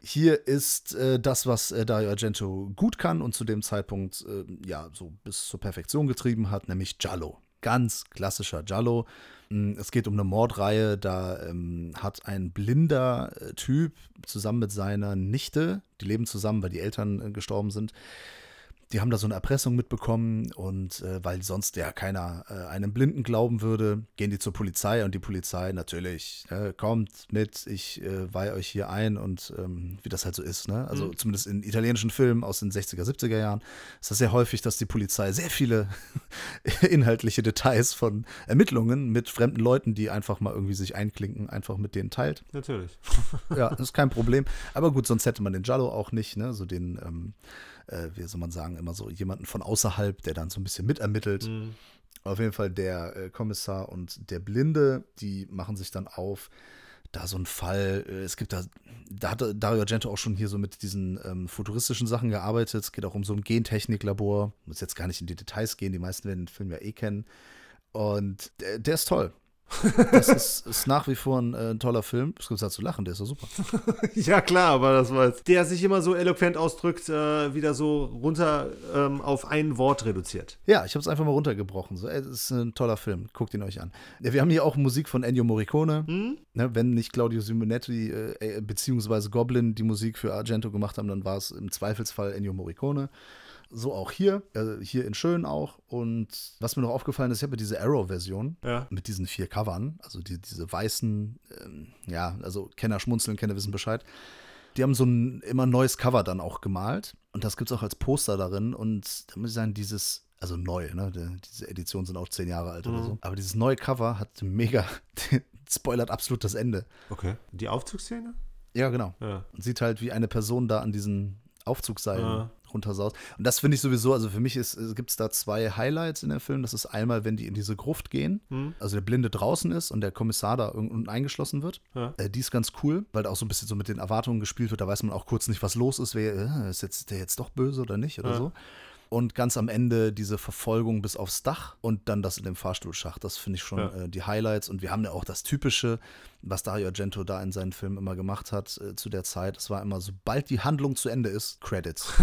Hier ist äh, das, was äh, Dario Argento gut kann und zu dem Zeitpunkt äh, ja so bis zur Perfektion getrieben hat, nämlich Giallo ganz klassischer Jallo. Mm, es geht um eine Mordreihe, da ähm, hat ein blinder äh, Typ zusammen mit seiner Nichte, die leben zusammen, weil die Eltern äh, gestorben sind, die haben da so eine Erpressung mitbekommen und äh, weil sonst ja keiner äh, einem Blinden glauben würde, gehen die zur Polizei und die Polizei natürlich äh, kommt mit, ich äh, weihe euch hier ein und ähm, wie das halt so ist. Ne? Also mhm. zumindest in italienischen Filmen aus den 60er, 70er Jahren ist das sehr häufig, dass die Polizei sehr viele inhaltliche Details von Ermittlungen mit fremden Leuten, die einfach mal irgendwie sich einklinken, einfach mit denen teilt. Natürlich. ja, das ist kein Problem. Aber gut, sonst hätte man den Jallo auch nicht, ne? so den ähm, äh, wie soll man sagen, immer so jemanden von außerhalb, der dann so ein bisschen mitermittelt. Mhm. Auf jeden Fall der äh, Kommissar und der Blinde, die machen sich dann auf, da so ein Fall, äh, es gibt da, da hat Dario Argento auch schon hier so mit diesen ähm, futuristischen Sachen gearbeitet. Es geht auch um so ein Gentechniklabor. Muss jetzt gar nicht in die Details gehen, die meisten werden den Film ja eh kennen. Und der, der ist toll. Das ist, ist, nach wie vor ein, äh, ein toller Film. Es gibt halt zu lachen, der ist so super. ja, klar, aber das war jetzt. Der sich immer so eloquent ausdrückt, äh, wieder so runter ähm, auf ein Wort reduziert. Ja, ich habe es einfach mal runtergebrochen. So, es ist ein toller Film. Guckt ihn euch an. Wir haben hier auch Musik von Ennio Morricone. Hm? Ne, wenn nicht Claudio Simonetti äh, beziehungsweise Goblin die Musik für Argento gemacht haben, dann war es im Zweifelsfall Ennio Morricone. So auch hier, äh, hier in Schön auch. Und was mir noch aufgefallen ist, ich habe diese Arrow-Version ja. mit diesen vier Covern, also die, diese weißen, ähm, ja, also Kenner schmunzeln, Kenner wissen Bescheid. Die haben so ein immer neues Cover dann auch gemalt. Und das gibt es auch als Poster darin. Und da muss ich sagen, dieses Also neu, ne? Die- Diese Editionen sind auch zehn Jahre alt oder Mhm. so. Aber dieses neue Cover hat mega, spoilert absolut das Ende. Okay. Die Aufzugsszene? Ja, genau. Ja. Und sieht halt, wie eine Person da an diesen Aufzugsseilen Ja. Runtersaust. Und das finde ich sowieso, also für mich gibt es da zwei Highlights in dem Film. Das ist einmal, wenn die in diese Gruft gehen, Hm? also der Blinde draußen ist und der Kommissar da unten eingeschlossen wird. Ja. Äh, die ist ganz cool, weil da auch so ein bisschen so mit den Erwartungen gespielt wird. Da weiß man auch kurz nicht, was los ist. Wer, äh, ist jetzt, der jetzt doch böse oder nicht oder Ja. so. Und ganz am Ende diese Verfolgung bis aufs Dach und dann das in dem Fahrstuhlschacht. Das finde ich schon Ja. äh, die Highlights. Und wir haben ja auch das Typische, was Dario Argento da in seinen Filmen immer gemacht hat äh, zu der Zeit. Es war immer, sobald die Handlung zu Ende ist, Credits.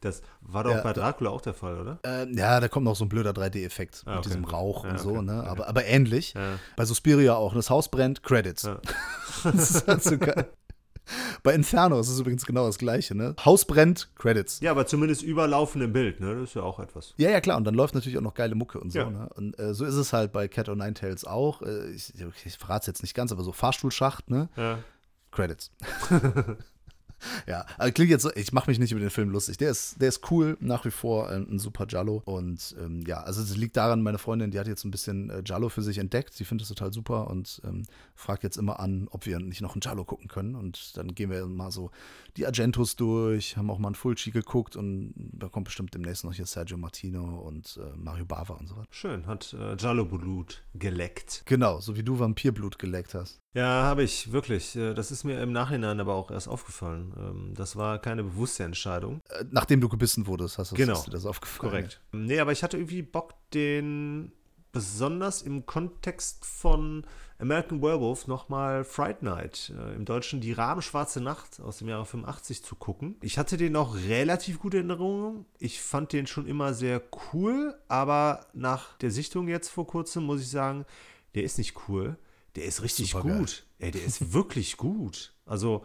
Das war doch Ja, bei da- Dracula auch der Fall, oder? äh, ja, da kommt noch so ein blöder 3D-Effekt Ah, mit okay. diesem Rauch Ja, und so, okay. ne? Aber, aber ähnlich. Bei Suspiria auch. Das Haus brennt, Credits. Das ist halt so geil. Bei Inferno ist es übrigens genau das Gleiche, ne? Haus brennt, Credits. Ja, aber zumindest überlaufend im Bild, ne? Das ist ja auch etwas. Ja, ja, klar. Und dann läuft natürlich auch noch geile Mucke und so. Ja. Ne? Und äh, so ist es halt bei Cat o' Nine Tails auch. Äh, ich ich verrate es jetzt nicht ganz, aber so Fahrstuhlschacht, ne? Ja. Credits. ja, also klingt jetzt so, ich mache mich nicht über den Film lustig. Der ist, der ist cool, nach wie vor äh, ein super Jallo. Und ähm, ja, also es liegt daran, meine Freundin, die hat jetzt ein bisschen äh, Jallo für sich entdeckt. Sie findet es total super und ähm, fragt jetzt immer an, ob wir nicht noch ein Jallo gucken können. Und dann gehen wir mal so die Argentos durch, haben auch mal ein Fulci geguckt und da kommt bestimmt demnächst noch hier Sergio Martino und äh, Mario Bava und so weiter. Schön, hat äh, Jallo-Blut geleckt. Genau, so wie du Vampirblut geleckt hast. Ja, habe ich, wirklich. Äh, Das ist mir im Nachhinein aber auch erst aufgefallen. Ähm, Das war keine bewusste Entscheidung. Äh, nachdem du gebissen wurdest, hast du Genau. dir das aufgefallen. Korrekt. Nee, aber ich hatte irgendwie Bock, den besonders im Kontext von American Werewolf nochmal Fright Night, äh, im Deutschen Die Rabenschwarze Nacht aus dem Jahre 85 zu gucken. Ich hatte den auch relativ gute Erinnerungen. Ich fand den schon immer sehr cool, aber nach der Sichtung jetzt vor kurzem muss ich sagen, der ist nicht cool. Der ist richtig Supergeil. gut. Ey, der ist wirklich gut. Also,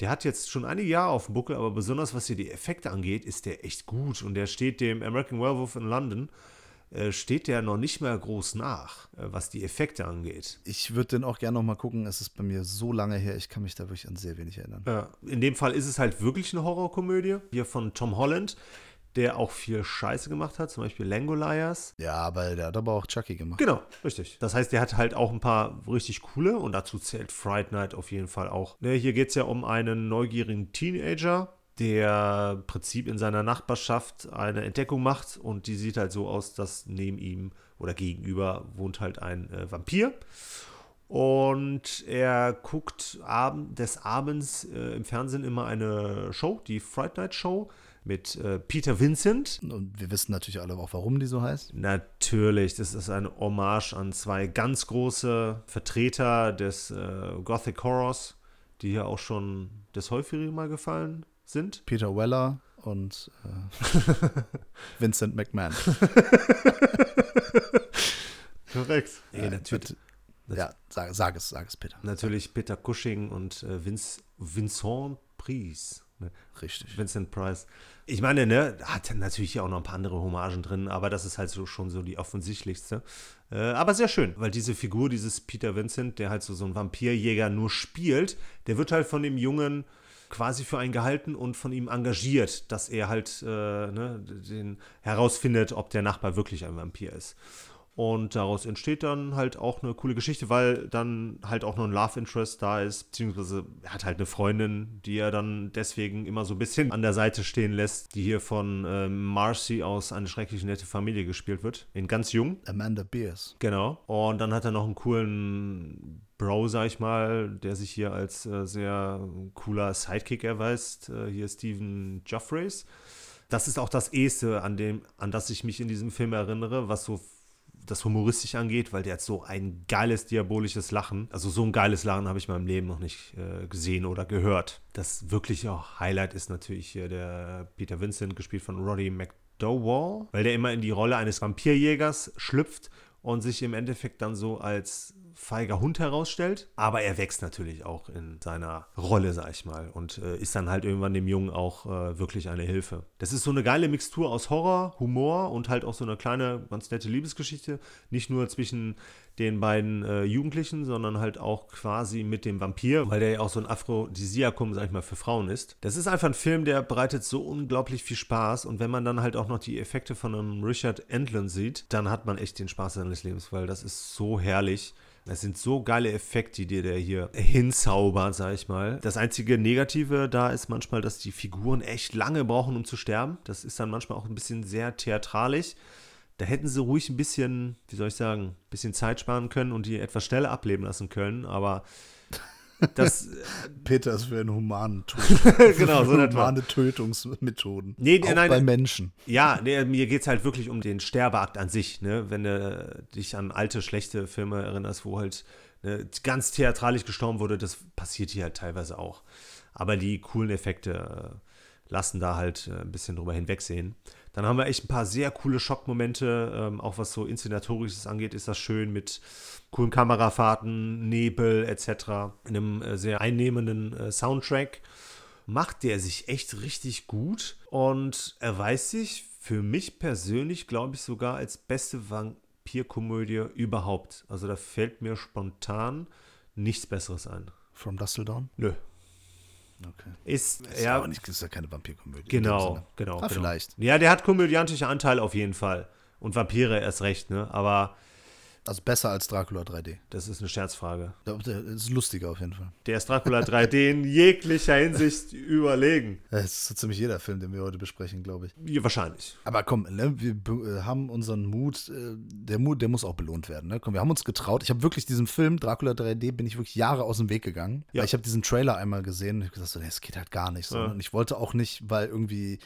der hat jetzt schon einige Jahre auf dem Buckel, aber besonders was hier die Effekte angeht, ist der echt gut. Und der steht dem American Werewolf in London, äh, steht der noch nicht mehr groß nach, äh, was die Effekte angeht. Ich würde den auch gerne noch mal gucken. Es ist bei mir so lange her, ich kann mich da wirklich an sehr wenig erinnern. Ja, in dem Fall ist es halt wirklich eine Horrorkomödie. Hier von Tom Holland, der auch viel Scheiße gemacht hat, zum Beispiel Langoliers. Ja, aber der hat aber auch Chucky gemacht. Genau, richtig. Das heißt, der hat halt auch ein paar richtig coole und dazu zählt Fright Night auf jeden Fall auch. Ne, hier geht es ja um einen neugierigen Teenager, der im Prinzip in seiner Nachbarschaft eine Entdeckung macht und die sieht halt so aus, dass neben ihm oder gegenüber wohnt halt ein äh, Vampir. Und er guckt abend, des Abends äh, im Fernsehen immer eine Show, die Fright Night Show mit äh, Peter Vincent. Und wir wissen natürlich alle auch, warum die so heißt. Natürlich, das ist eine Hommage an zwei ganz große Vertreter des äh, Gothic Horrors, die hier auch schon des häufiger mal gefallen sind. Peter Weller und äh, Vincent McMahon. Korrekt. Äh, Ja, natürlich, bitte. Ja, sag, sag es, sag es, Peter. natürlich Peter Cushing und äh, Vince, Vincent Price. Ne? Richtig. Vincent Price. Ich meine, ne, hat natürlich auch noch ein paar andere Hommagen drin, aber das ist halt so schon so die offensichtlichste. Äh, aber sehr schön, weil diese Figur, dieses Peter Vincent, der halt so, so ein Vampirjäger nur spielt, der wird halt von dem Jungen quasi für einen gehalten und von ihm engagiert, dass er halt äh, ne, den herausfindet, ob der Nachbar wirklich ein Vampir ist. Und daraus entsteht dann halt auch eine coole Geschichte, weil dann halt auch noch ein Love Interest da ist, beziehungsweise er hat halt eine Freundin, die er dann deswegen immer so ein bisschen an der Seite stehen lässt, die hier von äh, Marcy aus Eine schrecklich nette Familie gespielt wird, in ganz jung. Amanda Beers. Genau. Und dann hat er noch einen coolen Bro, sag ich mal, der sich hier als äh, sehr cooler Sidekick erweist. Äh, hier Stephen Joffreys. Das ist auch das Eheste, an, dem, an das ich mich in diesem Film erinnere, was so das humoristisch angeht, weil der hat so ein geiles, diabolisches Lachen. Also so ein geiles Lachen habe ich in meinem Leben noch nicht äh, gesehen oder gehört. Das wirkliche Highlight ist natürlich hier der Peter Vincent, gespielt von Roddy McDowell, weil der immer in die Rolle eines Vampirjägers schlüpft und sich im Endeffekt dann so als feiger Hund herausstellt. Aber er wächst natürlich auch in seiner Rolle, sag ich mal, und äh, ist dann halt irgendwann dem Jungen auch äh, wirklich eine Hilfe. Das ist so eine geile Mixtur aus Horror, Humor und halt auch so eine kleine, ganz nette Liebesgeschichte. Nicht nur zwischen den beiden äh, Jugendlichen, sondern halt auch quasi mit dem Vampir, weil der ja auch so ein Aphrodisiakum, sag ich mal, für Frauen ist. Das ist einfach ein Film, der bereitet so unglaublich viel Spaß und wenn man dann halt auch noch die Effekte von einem Richard Entland sieht, dann hat man echt den Spaß seines Lebens, weil das ist so herrlich. Das sind so geile Effekte, die der hier hinzaubert, sag ich mal. Das einzige Negative da ist manchmal, dass die Figuren echt lange brauchen, um zu sterben. Das ist dann manchmal auch ein bisschen sehr theatralisch. Da hätten sie ruhig ein bisschen, wie soll ich sagen, ein bisschen Zeit sparen können und die etwas schneller ableben lassen können, aber das. Peter ist für einen humanen Tod. genau, so humane Tötungsmethoden. Nee, Auch nein, bei. Menschen. Ja, nee, mir geht es halt wirklich um den Sterbeakt an sich, ne? Wenn du dich an alte, schlechte Filme erinnerst, wo halt ne, ganz theatralisch gestorben wurde, das passiert hier halt teilweise auch. Aber die coolen Effekte äh, lassen da halt äh, ein bisschen drüber hinwegsehen. Dann haben wir echt ein paar sehr coole Schockmomente, ähm, auch was so Inszenatorisches angeht, ist das schön mit coolen Kamerafahrten, Nebel etc. In einem äh, sehr einnehmenden äh, Soundtrack macht der sich echt richtig gut und erweist sich für mich persönlich, glaube ich, sogar als beste Vampirkomödie überhaupt. Also da fällt mir spontan nichts Besseres ein. From Dust Till Dawn? Nö. Okay. Ist, Ist ja, aber nicht, ist ja keine Vampirkomödie. genau, genau. Ah, genau. vielleicht. Ja, der hat komödiantische Anteil auf jeden Fall. Und Vampire erst recht, ne? Aber Also besser als Dracula 3D. das ist eine Scherzfrage. Der ist lustiger auf jeden Fall. Der ist Dracula 3D in jeglicher Hinsicht überlegen. Das ist so ziemlich jeder Film, den wir heute besprechen, glaube ich. Ja, wahrscheinlich. Aber komm, ne, wir äh, haben unseren Mut, äh, der Mut, der muss auch belohnt werden. Ne? Komm, wir haben uns getraut. Ich habe wirklich diesen Film, Dracula 3D, bin ich wirklich Jahre aus dem Weg gegangen. Ja. Ich habe diesen Trailer einmal gesehen und ich hab gesagt, so, nee, es geht halt gar nicht. So. Ja. Und ich wollte auch nicht, weil irgendwie,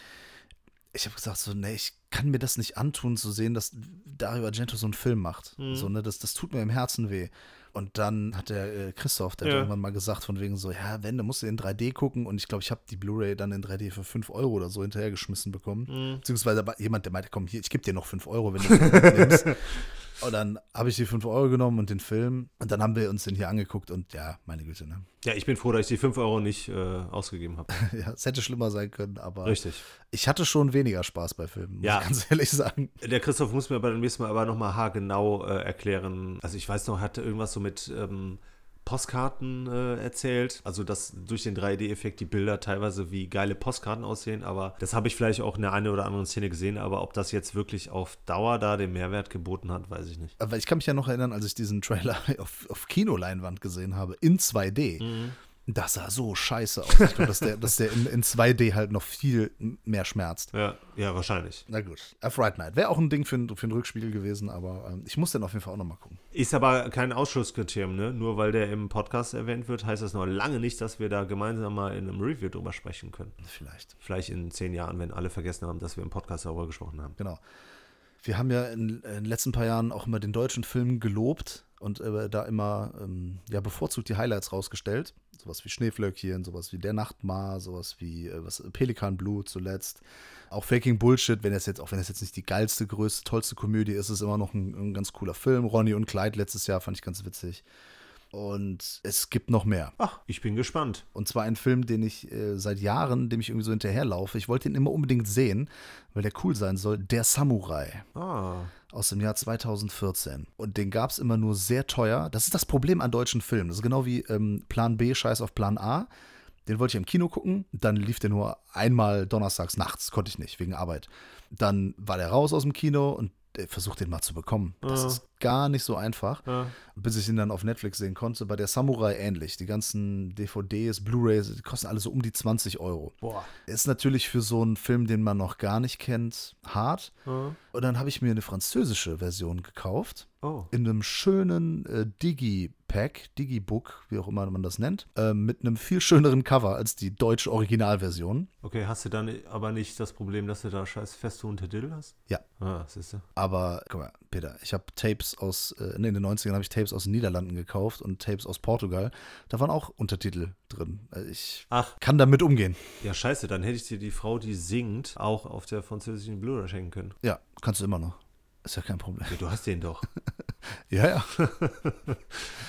ich habe gesagt, so, nee, ich kann mir das nicht antun, zu sehen, dass Dario Argento so einen Film macht. Mhm. So, ne, das, das tut mir im Herzen weh. Und dann hat der äh, Christoph, der hat Ja. irgendwann mal gesagt, von wegen so, ja, wenn, dann musst du in 3D gucken. Und ich glaube, ich habe die Blu-ray dann in 3D für 5 Euro oder so hinterhergeschmissen bekommen. Mhm. Beziehungsweise jemand, der meinte, komm, hier, ich gebe dir noch 5 Euro, wenn du Film nimmst. Und dann habe ich die 5 Euro genommen und den Film. Und dann haben wir uns den hier angeguckt und ja, meine Güte, ne? Ja, ich bin froh, dass ich die 5 Euro nicht äh, ausgegeben habe. Ja, es hätte schlimmer sein können, aber Richtig. ich hatte schon weniger Spaß bei Filmen, muss Ja. ich ganz ehrlich sagen. Der Christoph muss mir beim nächsten Mal aber nochmal haargenau äh, erklären. Also ich weiß noch, er hatte irgendwas so mit ähm, Postkarten äh, erzählt. Also dass durch den 3D-Effekt die Bilder teilweise wie geile Postkarten aussehen. Aber das habe ich vielleicht auch in der einen oder anderen Szene gesehen. Aber ob das jetzt wirklich auf Dauer da den Mehrwert geboten hat, weiß ich nicht. Aber ich kann mich ja noch erinnern, als ich diesen Trailer auf, auf Kinoleinwand gesehen habe, in 2D. Mhm. Das sah so scheiße aus. Ich glaube, dass der, dass der in, in 2D halt noch viel mehr schmerzt. Ja, ja, wahrscheinlich. Na gut. A Fright Night. Wäre auch ein Ding für, ein- für einen Rückspiegel gewesen, aber ähm, ich muss den auf jeden Fall auch nochmal gucken. Ist aber kein Ausschlusskriterium, ne? Nur weil der im Podcast erwähnt wird, heißt das noch lange nicht, dass wir da gemeinsam mal in einem Review drüber sprechen können. Vielleicht. Vielleicht in zehn Jahren, wenn alle vergessen haben, dass wir im Podcast darüber gesprochen haben. Genau. Wir haben ja in, in den letzten paar Jahren auch immer den deutschen Film gelobt und äh, da immer ähm, ja, bevorzugt die Highlights rausgestellt. Sowas wie Schneeflöckchen, sowas wie Der Nachtmar, sowas wie äh, was, zuletzt. Auch Faking Bullshit, wenn es jetzt, auch wenn es jetzt nicht die geilste, größte, tollste Komödie ist, ist es immer noch ein, ein ganz cooler Film. Ronny und Clyde letztes Jahr fand ich ganz witzig. Und es gibt noch mehr. Ach, ich bin gespannt. Und zwar ein Film, den ich äh, seit Jahren, dem ich irgendwie so hinterherlaufe. Ich wollte ihn immer unbedingt sehen, weil der cool sein soll. Der Samurai Ah, aus dem Jahr 2014. Und den gab es immer nur sehr teuer. Das ist das Problem an deutschen Filmen. Das ist genau wie ähm, Plan B, Scheiß auf Plan A. Den wollte ich im Kino gucken. Dann lief der nur einmal donnerstags nachts. Konnte ich nicht, wegen Arbeit. Dann war der raus aus dem Kino und versucht den mal zu bekommen. Das Ah. ist gar nicht so einfach ja. bis ich ihn dann auf Netflix sehen konnte. Bei der Samurai ähnlich. Die ganzen DVDs, Blu-rays, die kosten alle so um die 20 Euro. Boah. Ist natürlich für so einen Film, den man noch gar nicht kennt, hart. Ja. Und dann habe ich mir eine französische Version gekauft. Oh. In einem schönen äh, Digi-Pack, Digibook, wie auch immer man das nennt, äh, mit einem viel schöneren Cover als die deutsche Originalversion. Okay, hast du dann aber nicht das Problem, dass du da scheiß feste Untertitel hast? Ja. Ah, siehst du. Aber, guck mal, Peter, ich habe Tapes aus, äh, in den 90ern habe ich Tapes aus den Niederlanden gekauft und Tapes aus Portugal. Da waren auch Untertitel drin. Also ich Ach, kann damit umgehen. ja, scheiße, dann hätte ich dir die Frau, die singt, auch auf der französischen Blu-ray schenken können. Ja, kannst du immer noch. Ist ja kein Problem. Ja, du hast den doch. Ja, ja.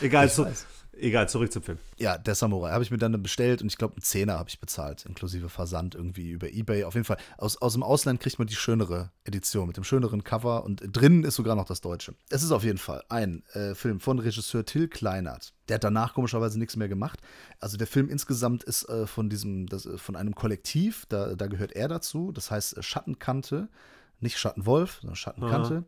Egal, zu, egal, zurück zum Film. Ja, der Samurai habe ich mir dann bestellt und ich glaube, einen Zehner habe ich bezahlt, inklusive Versand irgendwie über Ebay. Auf jeden Fall, aus, aus dem Ausland kriegt man die schönere Edition mit dem schöneren Cover und drinnen ist sogar noch das Deutsche. Es ist auf jeden Fall ein äh, Film von Regisseur Till Kleinert. Der hat danach komischerweise nichts mehr gemacht. Also der Film insgesamt ist äh, von diesem, das, äh, von einem Kollektiv, da, da gehört er dazu, das heißt äh, Schattenkante, nicht Schattenwolf, sondern Schattenkante.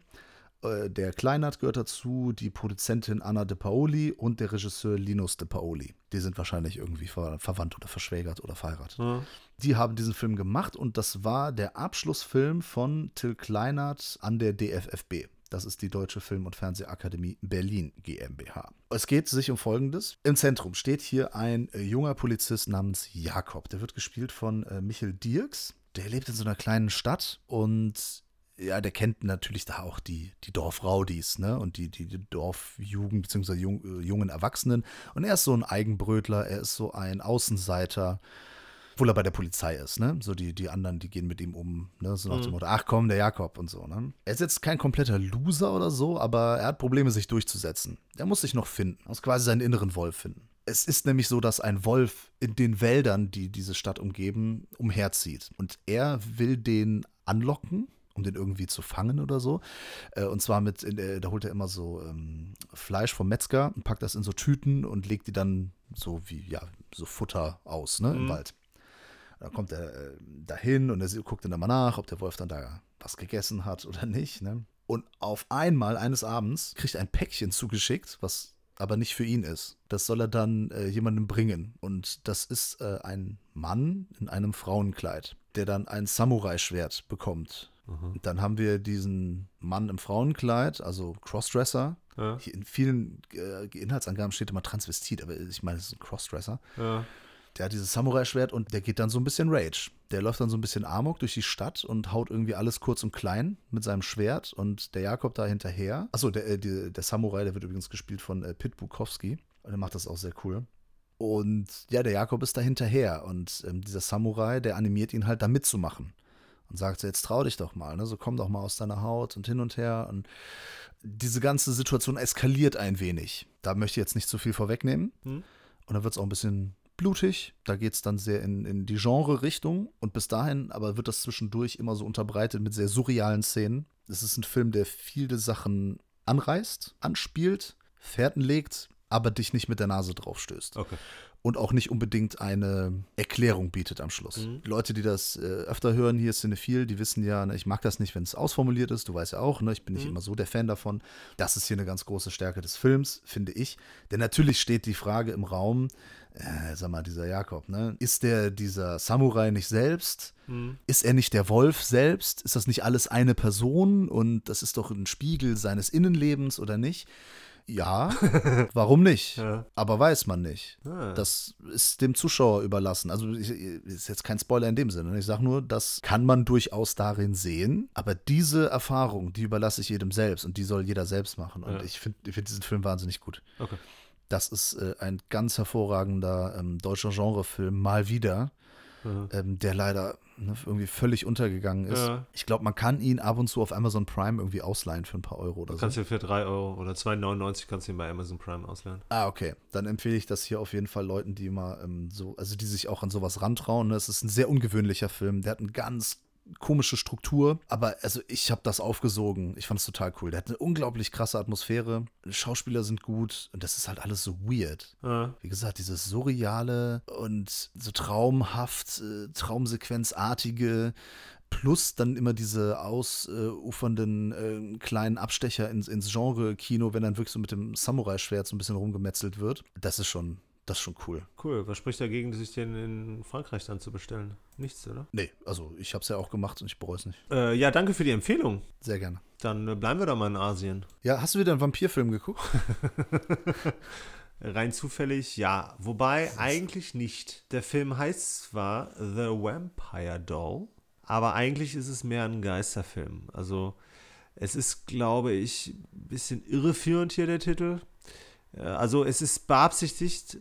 Äh, Der Kleinert gehört dazu, die Produzentin Anna De Paoli und der Regisseur Linus De Paoli. Die sind wahrscheinlich irgendwie ver verwandt oder verschwägert oder verheiratet. Ja. Die haben diesen Film gemacht und das war der Abschlussfilm von Till Kleinert an der DFFB. Das ist die Deutsche Film- und Fernsehakademie Berlin GmbH. Es geht sich um Folgendes. Im Zentrum steht hier ein äh, junger Polizist namens Jakob. Der wird gespielt von äh, Michel Dirks. Der lebt in so einer kleinen Stadt und ja, der kennt natürlich da auch die, die Dorfraudis, ne? Und die, die, die Dorfjugend, beziehungsweise jung, äh, jungen Erwachsenen. Und er ist so ein Eigenbrötler, er ist so ein Außenseiter, obwohl er bei der Polizei ist, ne? So die, die anderen, die gehen mit ihm um, ne? So nach dem Motto, ach komm, der Jakob und so, ne? Er ist jetzt kein kompletter Loser oder so, aber er hat Probleme, sich durchzusetzen. Er muss sich noch finden, muss quasi seinen inneren Wolf finden. Es ist nämlich so, dass ein Wolf in den Wäldern, die diese Stadt umgeben, umherzieht. Und er will den anlocken, um den irgendwie zu fangen oder so. Äh, Und zwar mit, äh, da holt er immer so ähm, Fleisch vom Metzger und packt das in so Tüten und legt die dann so wie, ja, so Futter aus, ne, im Wald. Dann kommt er äh, dahin und er guckt dann immer nach, ob der Wolf dann da was gegessen hat oder nicht. Ne? Und auf einmal eines Abends kriegt er ein Päckchen zugeschickt, was aber nicht für ihn ist. Das soll er dann äh, jemandem bringen. Und das ist äh, ein Mann in einem Frauenkleid, der dann ein Samurai-Schwert bekommt. Und dann haben wir diesen Mann im Frauenkleid, also Crossdresser. Ja. Hier in vielen äh, Inhaltsangaben steht immer Transvestit, aber ich meine, es ist ein Crossdresser. Ja. Der hat dieses Samurai-Schwert und der geht dann so ein bisschen Rage. Der läuft dann so ein bisschen Amok durch die Stadt und haut irgendwie alles kurz und klein mit seinem Schwert und der Jakob da hinterher. Achso, der, äh, die, der Samurai, der wird übrigens gespielt von äh, Pit Bukowski. Und der macht das auch sehr cool. Und ja, der Jakob ist da hinterher und ähm, dieser Samurai, der animiert ihn halt da mitzumachen. Und sagt so, jetzt trau dich doch mal, ne? so komm doch mal aus deiner Haut und hin und her. Und diese ganze Situation eskaliert ein wenig. Da möchte ich jetzt nicht zu viel vorwegnehmen. Hm. Und dann wird es auch ein bisschen blutig. Da geht es dann sehr in, in die Genre-Richtung. Und bis dahin aber wird das zwischendurch immer so unterbreitet mit sehr surrealen Szenen. Es ist ein Film, der viele Sachen anreißt, anspielt, Fährten legt, aber dich nicht mit der Nase drauf stößt. Okay. Und auch nicht unbedingt eine Erklärung bietet am Schluss. Mhm. Leute, die das äh, öfter hören, hier ist Cinephil, die wissen ja, ne, ich mag das nicht, wenn es ausformuliert ist. Du weißt ja auch, ne, ich bin nicht immer so der Fan davon. Das ist hier eine ganz große Stärke des Films, finde ich. Denn natürlich steht die Frage im Raum, äh, sag mal, dieser Jakob, ne? Ist der dieser Samurai nicht selbst? Ist er nicht der Wolf selbst? Ist das nicht alles eine Person und das ist doch ein Spiegel seines Innenlebens oder nicht? Ja, warum nicht? Ja. Aber weiß man nicht. Ah. Das ist dem Zuschauer überlassen. Also ich, ist jetzt kein Spoiler in dem Sinne. ne? Ich sage nur, das kann man durchaus darin sehen. Aber diese Erfahrung, die überlasse ich jedem selbst und die soll jeder selbst machen. Und Ja. ich finde find diesen Film wahnsinnig gut. Okay. Das ist äh, ein ganz hervorragender ähm, deutscher Genrefilm, mal wieder, Mhm. ähm, der leider ne, irgendwie völlig untergegangen ist. Ja. Ich glaube, man kann ihn ab und zu auf Amazon Prime irgendwie ausleihen für ein paar Euro oder Du so. kannst dir für 3 Euro oder 2,99 kannst du ihn bei Amazon Prime ausleihen. Ah, okay. Dann empfehle ich das hier auf jeden Fall Leuten, die mal ähm, so, also die sich auch an sowas rantrauen. Ne? Es ist ein sehr ungewöhnlicher Film. Der hat eine ganz komische Struktur, aber also ich habe das aufgesogen. Ich fand es total cool. Der hat eine unglaublich krasse Atmosphäre. Schauspieler sind gut und das ist halt alles so weird. Ah. Wie gesagt, dieses surreale und so traumhaft, äh, traumsequenzartige, plus dann immer diese ausufernden äh, kleinen Abstecher ins, ins Genre-Kino, wenn dann wirklich so mit dem Samurai-Schwert so ein bisschen rumgemetzelt wird. Das ist schon, das ist schon cool. Cool. Was spricht dagegen, sich den in Frankreich dann zu bestellen? Nichts, oder? Nee, also ich habe es ja auch gemacht und ich bereue es nicht. Äh, ja, danke für die Empfehlung. Sehr gerne. Dann äh, bleiben wir doch mal in Asien. Ja, hast du wieder einen Vampirfilm geguckt? Rein zufällig, ja. Wobei eigentlich nicht. Der Film heißt zwar The Vampire Doll, aber eigentlich ist es mehr ein Geisterfilm. Also es ist, glaube ich, ein bisschen irreführend hier der Titel. Äh, Also es ist beabsichtigt,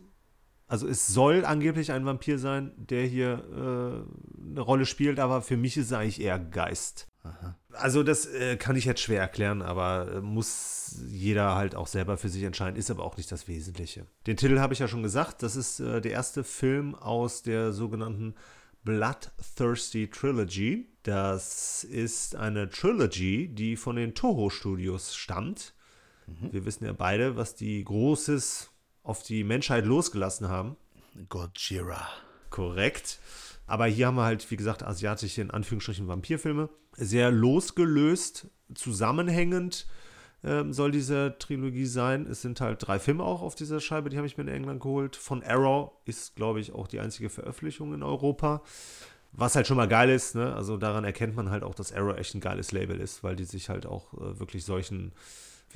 also es soll angeblich ein Vampir sein, der hier äh, eine Rolle spielt, aber für mich ist es eigentlich eher Geist. Also das äh, kann ich jetzt schwer erklären, aber äh, muss jeder halt auch selber für sich entscheiden, ist aber auch nicht das Wesentliche. Den Titel habe ich ja schon gesagt, das ist äh, der erste Film aus der sogenannten Bloodthirsty Trilogy. Das ist eine Trilogy, die von den Toho Studios stammt. Wir wissen ja beide, was die Großes auf die Menschheit losgelassen haben. Gojira. Korrekt. Aber hier haben wir halt, wie gesagt, asiatische, in Anführungsstrichen, Vampirfilme. Sehr losgelöst, zusammenhängend ähm, soll diese Trilogie sein. Es sind halt drei Filme auch auf dieser Scheibe, die habe ich mir in England geholt. Von Arrow ist, glaube ich, auch die einzige Veröffentlichung in Europa. Was halt schon mal geil ist, ne? Also daran erkennt man halt auch, dass Arrow echt ein geiles Label ist, weil die sich halt auch äh, wirklich solchen,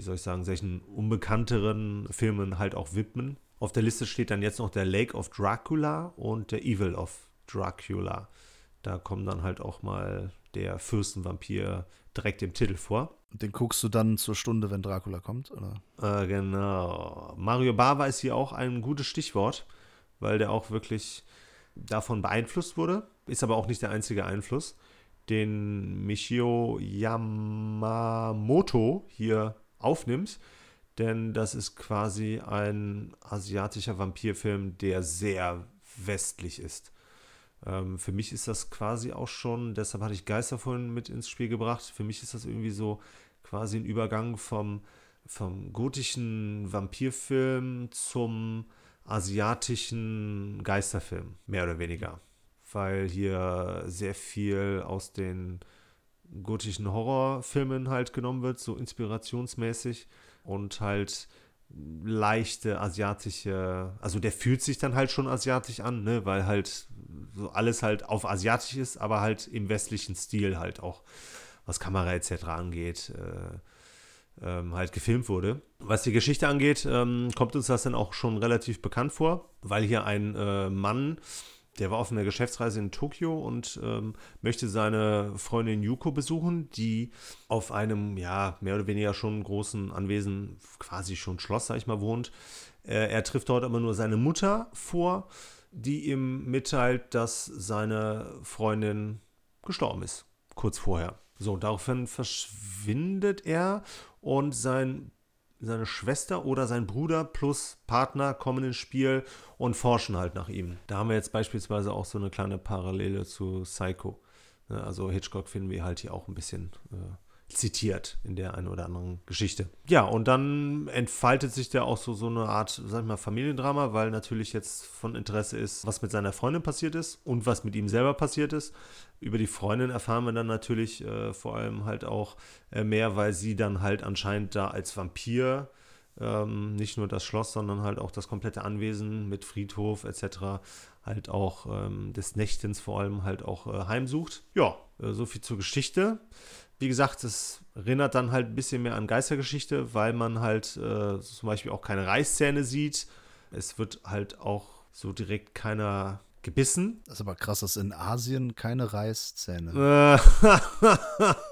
wie soll ich sagen, solchen unbekannteren Filmen halt auch widmen. Auf der Liste steht dann jetzt noch der Lake of Dracula und der Evil of Dracula. Da kommt dann halt auch mal der Fürstenvampir direkt im Titel vor. Den guckst du dann zur Stunde, wenn Dracula kommt, oder? Äh, genau. Mario Bava ist hier auch ein gutes Stichwort, weil der auch wirklich davon beeinflusst wurde. Ist aber auch nicht der einzige Einfluss, den Michio Yamamoto hier aufnimmt. Denn das ist quasi ein asiatischer Vampirfilm, der sehr westlich ist. Ähm, für mich ist das quasi auch schon, deshalb hatte ich Geister vorhin mit ins Spiel gebracht. Für mich ist das irgendwie so quasi ein Übergang vom, vom gotischen Vampirfilm zum asiatischen Geisterfilm, mehr oder weniger. Weil hier sehr viel aus den gotischen Horrorfilmen halt genommen wird, so inspirationsmäßig und halt leichte asiatische, also der fühlt sich dann halt schon asiatisch an, ne, weil halt so alles halt auf asiatisch ist, aber halt im westlichen Stil halt auch, was Kamera etc. angeht, äh, ähm, halt gefilmt wurde. Was die Geschichte angeht, ähm, kommt uns das dann auch schon relativ bekannt vor, weil hier ein äh, Mann der war auf einer Geschäftsreise in Tokio und ähm, möchte seine Freundin Yuko besuchen, die auf einem, ja, mehr oder weniger schon großen Anwesen, quasi schon Schloss, sag ich mal, wohnt. Äh, er trifft dort aber nur seine Mutter vor, die ihm mitteilt, dass seine Freundin gestorben ist, kurz vorher. So, daraufhin verschwindet er und sein seine Schwester oder sein Bruder plus Partner kommen ins Spiel und forschen halt nach ihm. Da haben wir jetzt beispielsweise auch so eine kleine Parallele zu Psycho. Ne, also Hitchcock finden wir halt hier auch ein bisschen äh, zitiert in der einen oder anderen Geschichte. Ja, und dann entfaltet sich da auch so, so eine Art, sag ich mal, Familiendrama, weil natürlich jetzt von Interesse ist, was mit seiner Freundin passiert ist und was mit ihm selber passiert ist. Über die Freundin erfahren wir dann natürlich äh, vor allem halt auch äh, mehr, weil sie dann halt anscheinend da als Vampir ähm, nicht nur das Schloss, sondern halt auch das komplette Anwesen mit Friedhof etc. halt auch ähm, des Nächtens vor allem halt auch äh, heimsucht. Ja, äh, so viel zur Geschichte. Wie gesagt, es erinnert dann halt ein bisschen mehr an Geistergeschichte, weil man halt äh, zum Beispiel auch keine Reißzähne sieht. Es wird halt auch so direkt keiner gebissen. Das ist aber krass, dass in Asien keine Reißzähne.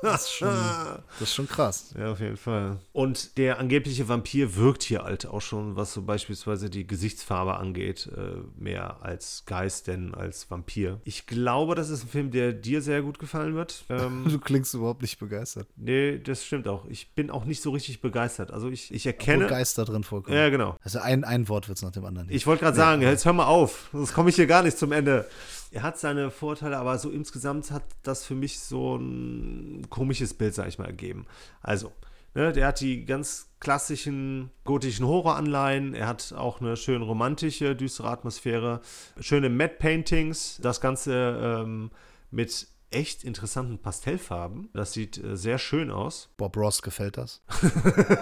das, ist schon, das ist schon krass. Ja, auf jeden Fall. Und der angebliche Vampir wirkt hier halt auch schon, was so beispielsweise die Gesichtsfarbe angeht, äh, mehr als Geist denn als Vampir. Ich glaube, das ist ein Film, der dir sehr gut gefallen wird. Ähm, du klingst überhaupt nicht begeistert. Nee, das stimmt auch. Ich bin auch nicht so richtig begeistert. Also ich, ich erkenne. Obwohl Geister drin vorkommen. Ja, genau. Also ein, ein Wort wird es nach dem anderen. Ich wollte gerade sagen, jetzt hör mal auf. Sonst komme ich hier gar nicht zum Ende. Er hat seine Vorteile, aber so insgesamt hat das für mich so ein komisches Bild, sag ich mal, ergeben. Also, ne, der hat die ganz klassischen gotischen Horroranleihen. Er hat auch eine schön romantische, düstere Atmosphäre. Schöne Matte Paintings. Das Ganze ähm, mit echt interessanten Pastellfarben. Das sieht äh, sehr schön aus. Bob Ross gefällt das.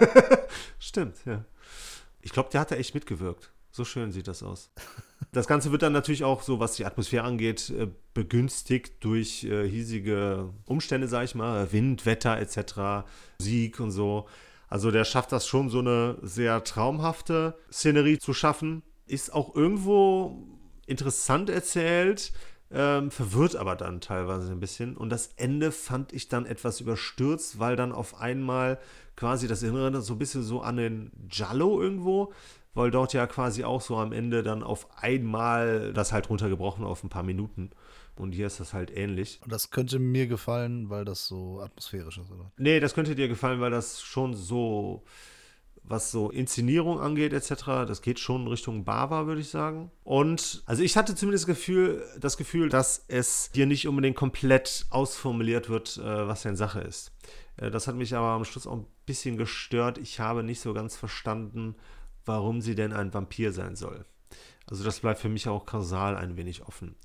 Stimmt, ja. Ich glaube, der hat da echt mitgewirkt. So schön sieht das aus. Das Ganze wird dann natürlich auch so, was die Atmosphäre angeht, äh, begünstigt durch äh, hiesige Umstände, sag ich mal, Wind, Wetter etc., Musik und so. Also der schafft das schon, so eine sehr traumhafte Szenerie zu schaffen. Ist auch irgendwo interessant erzählt, ähm, verwirrt aber dann teilweise ein bisschen. Und das Ende fand ich dann etwas überstürzt, weil dann auf einmal quasi das Innere so ein bisschen so an den Jallo irgendwo, weil dort ja quasi auch so am Ende dann auf einmal das halt runtergebrochen auf ein paar Minuten. Und hier ist das halt ähnlich. Und das könnte mir gefallen, weil das so atmosphärisch ist, oder? Nee, das könnte dir gefallen, weil das schon so, was so Inszenierung angeht, etc., das geht schon in Richtung Bava, würde ich sagen. Und also ich hatte zumindest das Gefühl, das Gefühl, dass es dir nicht unbedingt komplett ausformuliert wird, äh, was denn Sache ist. Äh, das hat mich aber am Schluss auch ein bisschen gestört. Ich habe nicht so ganz verstanden, warum sie denn ein Vampir sein soll. Also das bleibt für mich auch kausal ein wenig offen.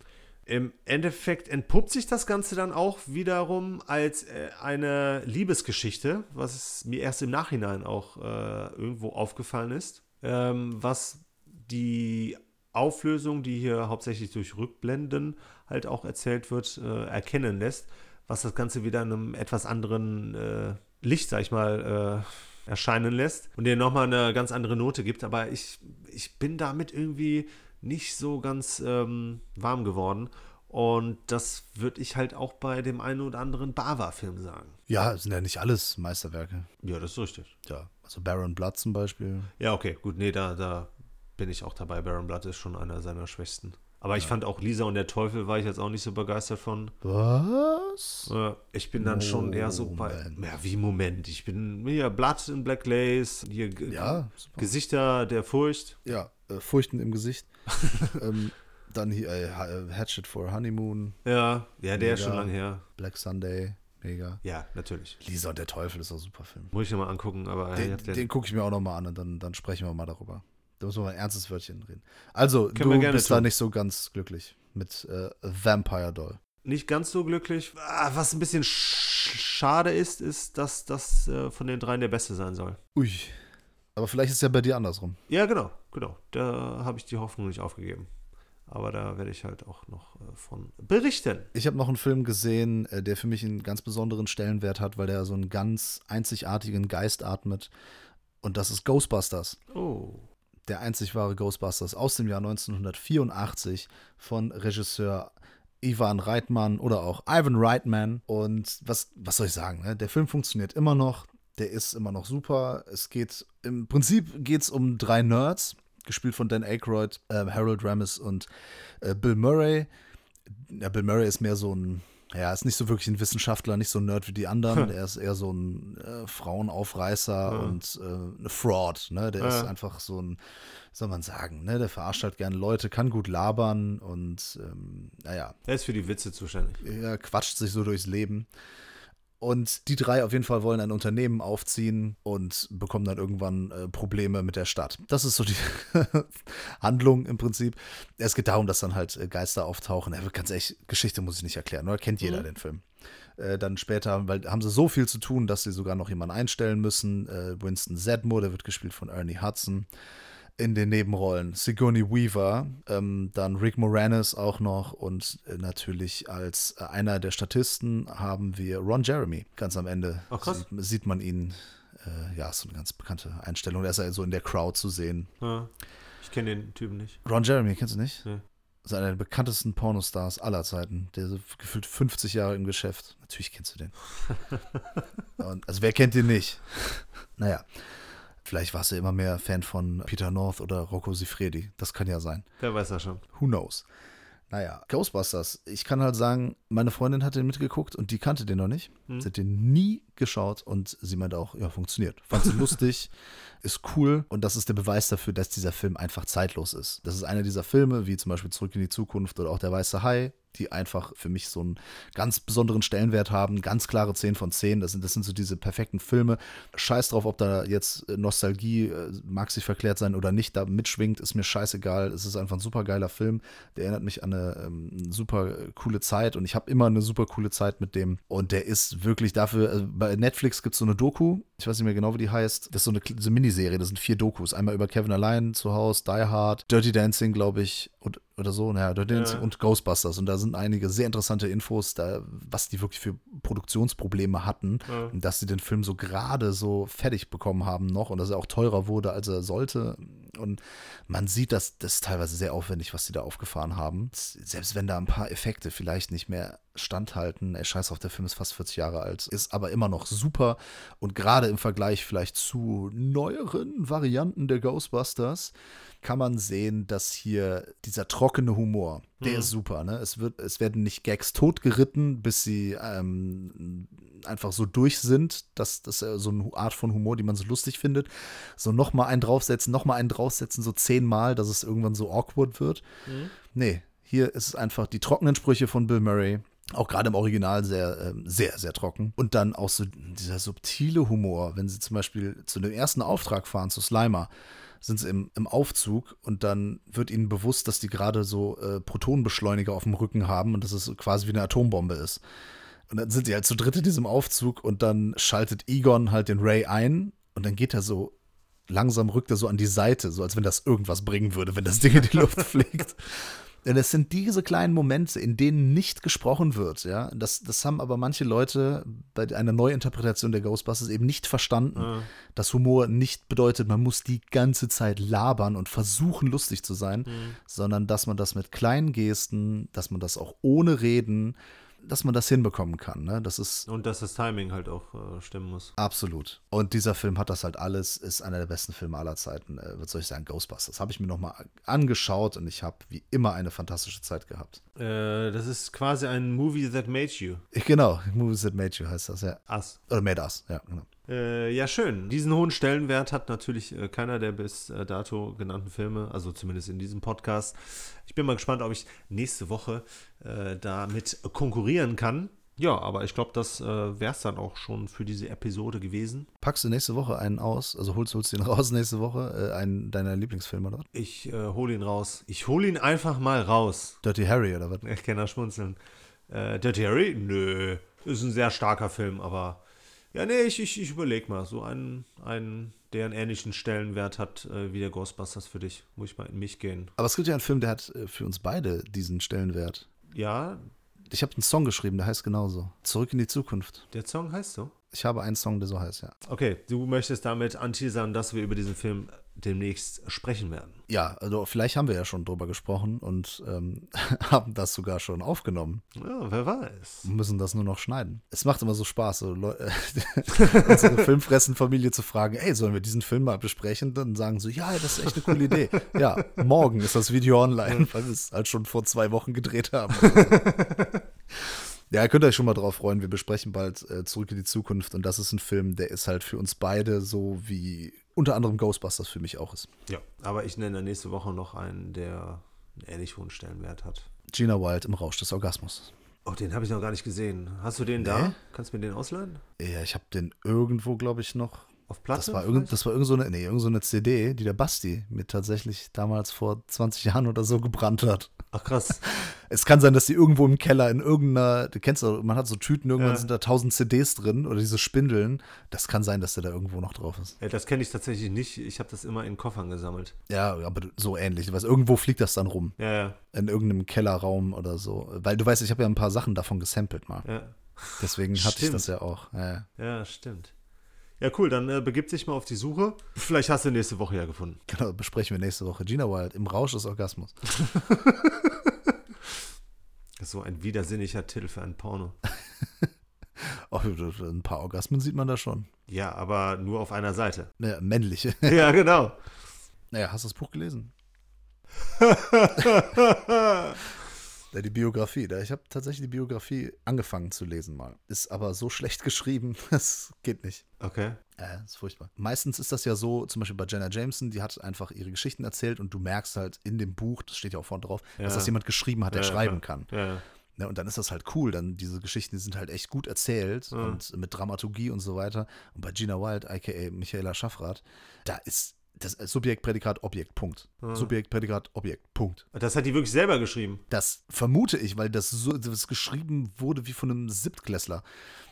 Im Endeffekt entpuppt sich das Ganze dann auch wiederum als äh, eine Liebesgeschichte, was mir erst im Nachhinein auch äh, irgendwo aufgefallen ist, ähm, was die Auflösung, die hier hauptsächlich durch Rückblenden halt auch erzählt wird, äh, erkennen lässt, was das Ganze wieder in einem etwas anderen äh, Licht, sag ich mal, äh, erscheinen lässt und dir nochmal eine ganz andere Note gibt. Aber ich, ich bin damit irgendwie nicht so ganz ähm, warm geworden. Und das würde ich halt auch bei dem einen oder anderen Bava-Film sagen. Ja, sind ja nicht alles Meisterwerke. Ja, das ist richtig. Ja, also Baron Blood zum Beispiel. Ja, okay, gut, nee, da, da bin ich auch dabei. Baron Blood ist schon einer seiner schwächsten. Aber ich fand auch Lisa und der Teufel war ich jetzt auch nicht so begeistert von. Was? Ich bin dann schon eher so bei. Ja, wie Moment. Ich bin hier Blood in Black Lace, hier Ja. Gesichter der Furcht. Ja, äh, Furchten im Gesicht. ähm, dann hier äh, äh, Hatchet for Honeymoon, Ja, ja, der ist Mega. schon lang her. Black Sunday, mega. Ja, natürlich. Lisa und der Teufel ist auch ein super Film. Muss ich nochmal angucken, aber Den, den, gucke ich mir auch nochmal an und dann, dann sprechen wir mal darüber. Da müssen wir mal ein ernstes Wörtchen reden. Also, Können du bist da tun. nicht so ganz glücklich mit äh, Vampire Doll. nicht ganz so glücklich. Ah, Was ein bisschen sch schade ist, ist, dass das äh, von den dreien der Beste sein soll. Ui. Aber vielleicht ist es ja bei dir andersrum. Ja, genau, genau. Da habe ich die Hoffnung nicht aufgegeben. Aber da werde ich halt auch noch äh, von berichten. Ich habe noch einen Film gesehen, äh, der für mich einen ganz besonderen Stellenwert hat, weil der so einen ganz einzigartigen Geist atmet. Und das ist Ghostbusters. Oh. Der einzig wahre Ghostbusters aus dem Jahr 1984 von Regisseur Ivan Reitman oder auch Ivan Reitman. Und was, was soll ich sagen? Ne? Der Film funktioniert immer noch. Der ist immer noch super. Es geht, im Prinzip geht es um drei Nerds, gespielt von Dan Aykroyd, äh, Harold Ramis und äh, Bill Murray. Ja, Bill Murray ist mehr so ein, ja, ist nicht so wirklich ein Wissenschaftler, nicht so ein Nerd wie die anderen. Er ist eher so ein äh, Frauenaufreißer und äh, eine Fraud. Ne? Der ist Ja. einfach so ein, soll man sagen, ne? der verarscht halt gerne Leute, kann gut labern und ähm, naja, Er ist für die Witze zuständig. er quatscht sich so durchs Leben. Und die drei auf jeden Fall wollen ein Unternehmen aufziehen und bekommen dann irgendwann äh, Probleme mit der Stadt. Das ist so die Handlung im Prinzip. Es geht darum, dass dann halt äh, Geister auftauchen. Ja, ganz ehrlich, Geschichte muss ich nicht erklären, oder? Kennt jeder den Film. Äh, dann später, weil haben sie so viel zu tun, dass sie sogar noch jemanden einstellen müssen. Äh, Winston Zedmore, der wird gespielt von Ernie Hudson in den Nebenrollen Sigourney Weaver, ähm, dann Rick Moranis auch noch und äh, natürlich als äh, einer der Statisten haben wir Ron Jeremy. Ganz am Ende Ach, krass. sieht, sieht man ihn, äh, ja, ist so eine ganz bekannte Einstellung. Der ist ja so in der Crowd zu sehen. Ja. Ich kenne den Typen nicht. Ron Jeremy, kennst du nicht? Nee. Das ist einer der bekanntesten Pornostars aller Zeiten. Der ist gefühlt 50 Jahre im Geschäft. Natürlich kennst du den. Und, also wer kennt den nicht? Naja, vielleicht warst du immer mehr Fan von Peter North oder Rocco Sifredi. Das kann ja sein. Der weiß das schon. Who knows? Naja, Ghostbusters. Ich kann halt sagen, meine Freundin hat den mitgeguckt und die kannte den noch nicht. Sie hat den nie geschaut und sie meinte auch, ja, funktioniert. Fand sie lustig, ist cool und das ist der Beweis dafür, dass dieser Film einfach zeitlos ist. Das ist einer dieser Filme, wie zum Beispiel Zurück in die Zukunft oder auch Der Weiße Hai, die einfach für mich so einen ganz besonderen Stellenwert haben. Ganz klare 10 von 10. Das sind, das sind so diese perfekten Filme. Scheiß drauf, ob da jetzt äh, Nostalgie, äh, mag sich verklärt sein oder nicht, da mitschwingt, ist mir scheißegal. Es ist einfach ein super geiler Film. Der erinnert mich an eine ähm, super coole Zeit und ich habe immer eine super coole Zeit mit dem. Und der ist wirklich dafür, also bei Netflix gibt es so eine Doku, ich weiß nicht mehr genau, wie die heißt. Das ist so eine, so eine Miniserie, das sind vier Dokus. Einmal über Kevin allein zu Hause, Die Hard, Dirty Dancing, glaube ich, und, oder so, Dancing Ja. und Ghostbusters. Und da sind einige sehr interessante Infos, da, was die wirklich für Produktionsprobleme hatten, Ja. dass sie den Film so gerade so fertig bekommen haben noch und dass er auch teurer wurde, als er sollte. Und man sieht, dass das teilweise sehr aufwendig, was die da aufgefahren haben. Selbst wenn da ein paar Effekte vielleicht nicht mehr standhalten, ey, scheiß auf, der Film ist fast 40 Jahre alt, ist aber immer noch super. Und gerade im Vergleich vielleicht zu neueren Varianten der Ghostbusters, kann man sehen, dass hier dieser trockene Humor, der Mhm. ist super. Ne? Es, wird, es werden nicht Gags totgeritten, bis sie ähm, einfach so durch sind. Das, das ist ja so eine Art von Humor, die man so lustig findet. So nochmal einen draufsetzen, nochmal einen draufsetzen, so zehnmal, dass es irgendwann so awkward wird. Nee, hier ist es einfach die trockenen Sprüche von Bill Murray. Auch gerade im Original sehr, ähm, sehr, sehr trocken. Und dann auch so dieser subtile Humor, wenn sie zum Beispiel zu dem ersten Auftrag fahren, zu Slimer, sind sie im, im Aufzug und dann wird ihnen bewusst, dass die gerade so äh, Protonenbeschleuniger auf dem Rücken haben und dass es quasi wie eine Atombombe ist. Und dann sind die halt zu dritt in diesem Aufzug und dann schaltet Egon halt den Ray ein und dann geht er so langsam rückt er so an die Seite, so als wenn das irgendwas bringen würde, wenn das Ding in die Luft fliegt. Denn es sind diese kleinen Momente, in denen nicht gesprochen wird, ja. Das, das haben aber manche Leute bei einer Neuinterpretation der Ghostbusters eben nicht verstanden. Dass Humor nicht bedeutet, man muss die ganze Zeit labern und versuchen, lustig zu sein, sondern dass man das mit kleinen Gesten, dass man das auch ohne Reden, dass man das hinbekommen kann. Ne? Das ist Und dass das Timing halt auch äh, stimmen muss. Absolut. Und dieser Film hat das halt alles, ist einer der besten Filme aller Zeiten. Äh, was soll ich sagen, Ghostbusters. Habe ich mir nochmal angeschaut und ich habe wie immer eine fantastische Zeit gehabt. Äh, das ist quasi ein Movie that made you. Ich, genau, Movies That Made You heißt das, ja. Us. Oder Made Us, ja, genau. Äh, ja, schön. Diesen hohen Stellenwert hat natürlich äh, keiner der bis äh, dato genannten Filme, also zumindest in diesem Podcast. Ich bin mal gespannt, ob ich nächste Woche äh, damit konkurrieren kann. Ja, aber ich glaube, das äh, wäre es dann auch schon für diese Episode gewesen. Packst du nächste Woche einen aus, also holst, holst du ihn raus nächste Woche, äh, einen deiner Lieblingsfilme dort? Ich hole ihn raus. Ich hole ihn einfach mal raus. Dirty Harry oder was? Ich kann da schmunzeln. Dirty Harry? Nö. Ist ein sehr starker Film, aber ja, nee, ich, ich, ich überlege mal. So einen, einen, der einen ähnlichen Stellenwert hat äh, wie der Ghostbusters für dich. Muss ich mal in mich gehen. Aber es gibt ja einen Film, der hat äh, für uns beide diesen Stellenwert. Ja, Ich habe einen Song geschrieben, der heißt genauso. Zurück in die Zukunft. der Song heißt so. Ich habe einen Song, der so heißt, ja. Okay, du möchtest damit anteasern, dass wir über diesen Film demnächst sprechen werden. Ja, also vielleicht haben wir ja schon drüber gesprochen und ähm, haben das sogar schon aufgenommen. Ja, wer weiß. müssen das nur noch schneiden. Es macht immer so Spaß, so Leu unsere Filmfressen-Familie zu fragen, ey, sollen wir diesen Film mal besprechen? Dann sagen sie, ja, das ist echt eine coole Idee. Ja, morgen ist das Video online, weil wir es halt schon vor zwei Wochen gedreht haben. Ja, ihr könnt euch schon mal drauf freuen. Wir besprechen bald äh, Zurück in die Zukunft. Und das ist ein Film, der ist halt für uns beide so wie unter anderem Ghostbusters für mich auch ist. Ja, aber ich nenne nächste Woche noch einen, der einen ähnlich hohen Stellenwert hat. Gina Wild im Rausch des Orgasmus. Oh, den habe ich noch gar nicht gesehen. Hast du den da? Kannst du mir den ausleihen? Ja, ich habe den irgendwo, glaube ich, noch Auf Platte? Das war, irgend, das war irgend so eine, nee, irgend so eine CD, die der Basti mir tatsächlich damals vor 20 Jahren oder so gebrannt hat. Ach krass. Es kann sein, dass die irgendwo im Keller in irgendeiner, du kennst doch, man hat so Tüten, irgendwann Ja. sind da 1000 CDs drin oder diese Spindeln. Das kann sein, dass der da irgendwo noch drauf ist. Ja, das kenne ich tatsächlich nicht. Ich habe das immer in Koffern gesammelt. Ja, aber so ähnlich. Du weißt, irgendwo fliegt das dann rum. Ja, ja, In irgendeinem Kellerraum oder so. Weil du weißt, ich habe ja ein paar Sachen davon gesampelt mal. ja. Deswegen hatte ich Stimmt. das ja auch. Ja, ja. Ja, stimmt. Ja, cool. Dann äh, begib dich mal auf die Suche. Vielleicht hast du nächste Woche ja gefunden. Genau, besprechen wir nächste Woche. Gina Wild im Rausch des Orgasmus. Das ist so ein widersinniger Titel für ein Porno. Oh, ein paar Orgasmen sieht man da schon. Ja, aber nur auf einer Seite. Ja, männliche. ja, genau. Naja, hast du das Buch gelesen? Ja, die Biografie. Da, ich habe tatsächlich die Biografie angefangen zu lesen mal. Ist aber so schlecht geschrieben, das geht nicht. Okay. Ja, ist furchtbar. Meistens ist das ja so, zum Beispiel bei Jenna Jameson, die hat einfach ihre Geschichten erzählt und du merkst halt in dem Buch, das steht ja auch vorne drauf, dass Ja. das jemand geschrieben hat, der Ja, schreiben kann. Ja, ja. Ne, und dann ist das halt cool. Dann diese Geschichten, die sind halt echt gut erzählt und mit Dramaturgie und so weiter. Und bei Gina Wild, aka Michaela Schaffrath, da ist das Subjekt, Prädikat, Objekt, Punkt. Subjekt, Prädikat, Objekt, Punkt. Das hat die wirklich selber geschrieben. Das vermute ich, weil das so das geschrieben wurde wie von einem Siebtklässler.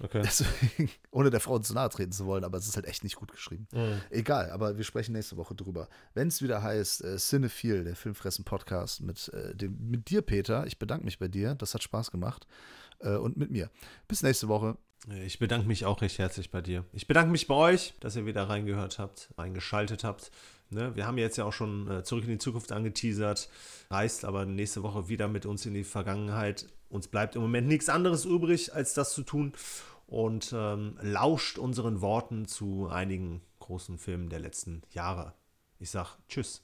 Okay. Deswegen, ohne der Frau zu nahe treten zu wollen, aber es ist halt echt nicht gut geschrieben. Egal, aber wir sprechen nächste Woche drüber. Wenn es wieder heißt, äh, Cinephile, der Filmfressen-Podcast mit, äh, dem, mit dir, Peter. Ich bedanke mich bei dir. Das hat Spaß gemacht. Äh, und mit mir. Bis nächste Woche. Ich bedanke mich auch recht herzlich bei dir. Ich bedanke mich bei euch, dass ihr wieder reingehört habt, reingeschaltet habt. Ne, wir haben jetzt ja auch schon äh, zurück in die Zukunft angeteasert, reist aber nächste Woche wieder mit uns in die Vergangenheit. Uns bleibt im Moment nichts anderes übrig, als das zu tun und ähm, lauscht unseren Worten zu einigen großen Filmen der letzten Jahre. Ich sag Tschüss.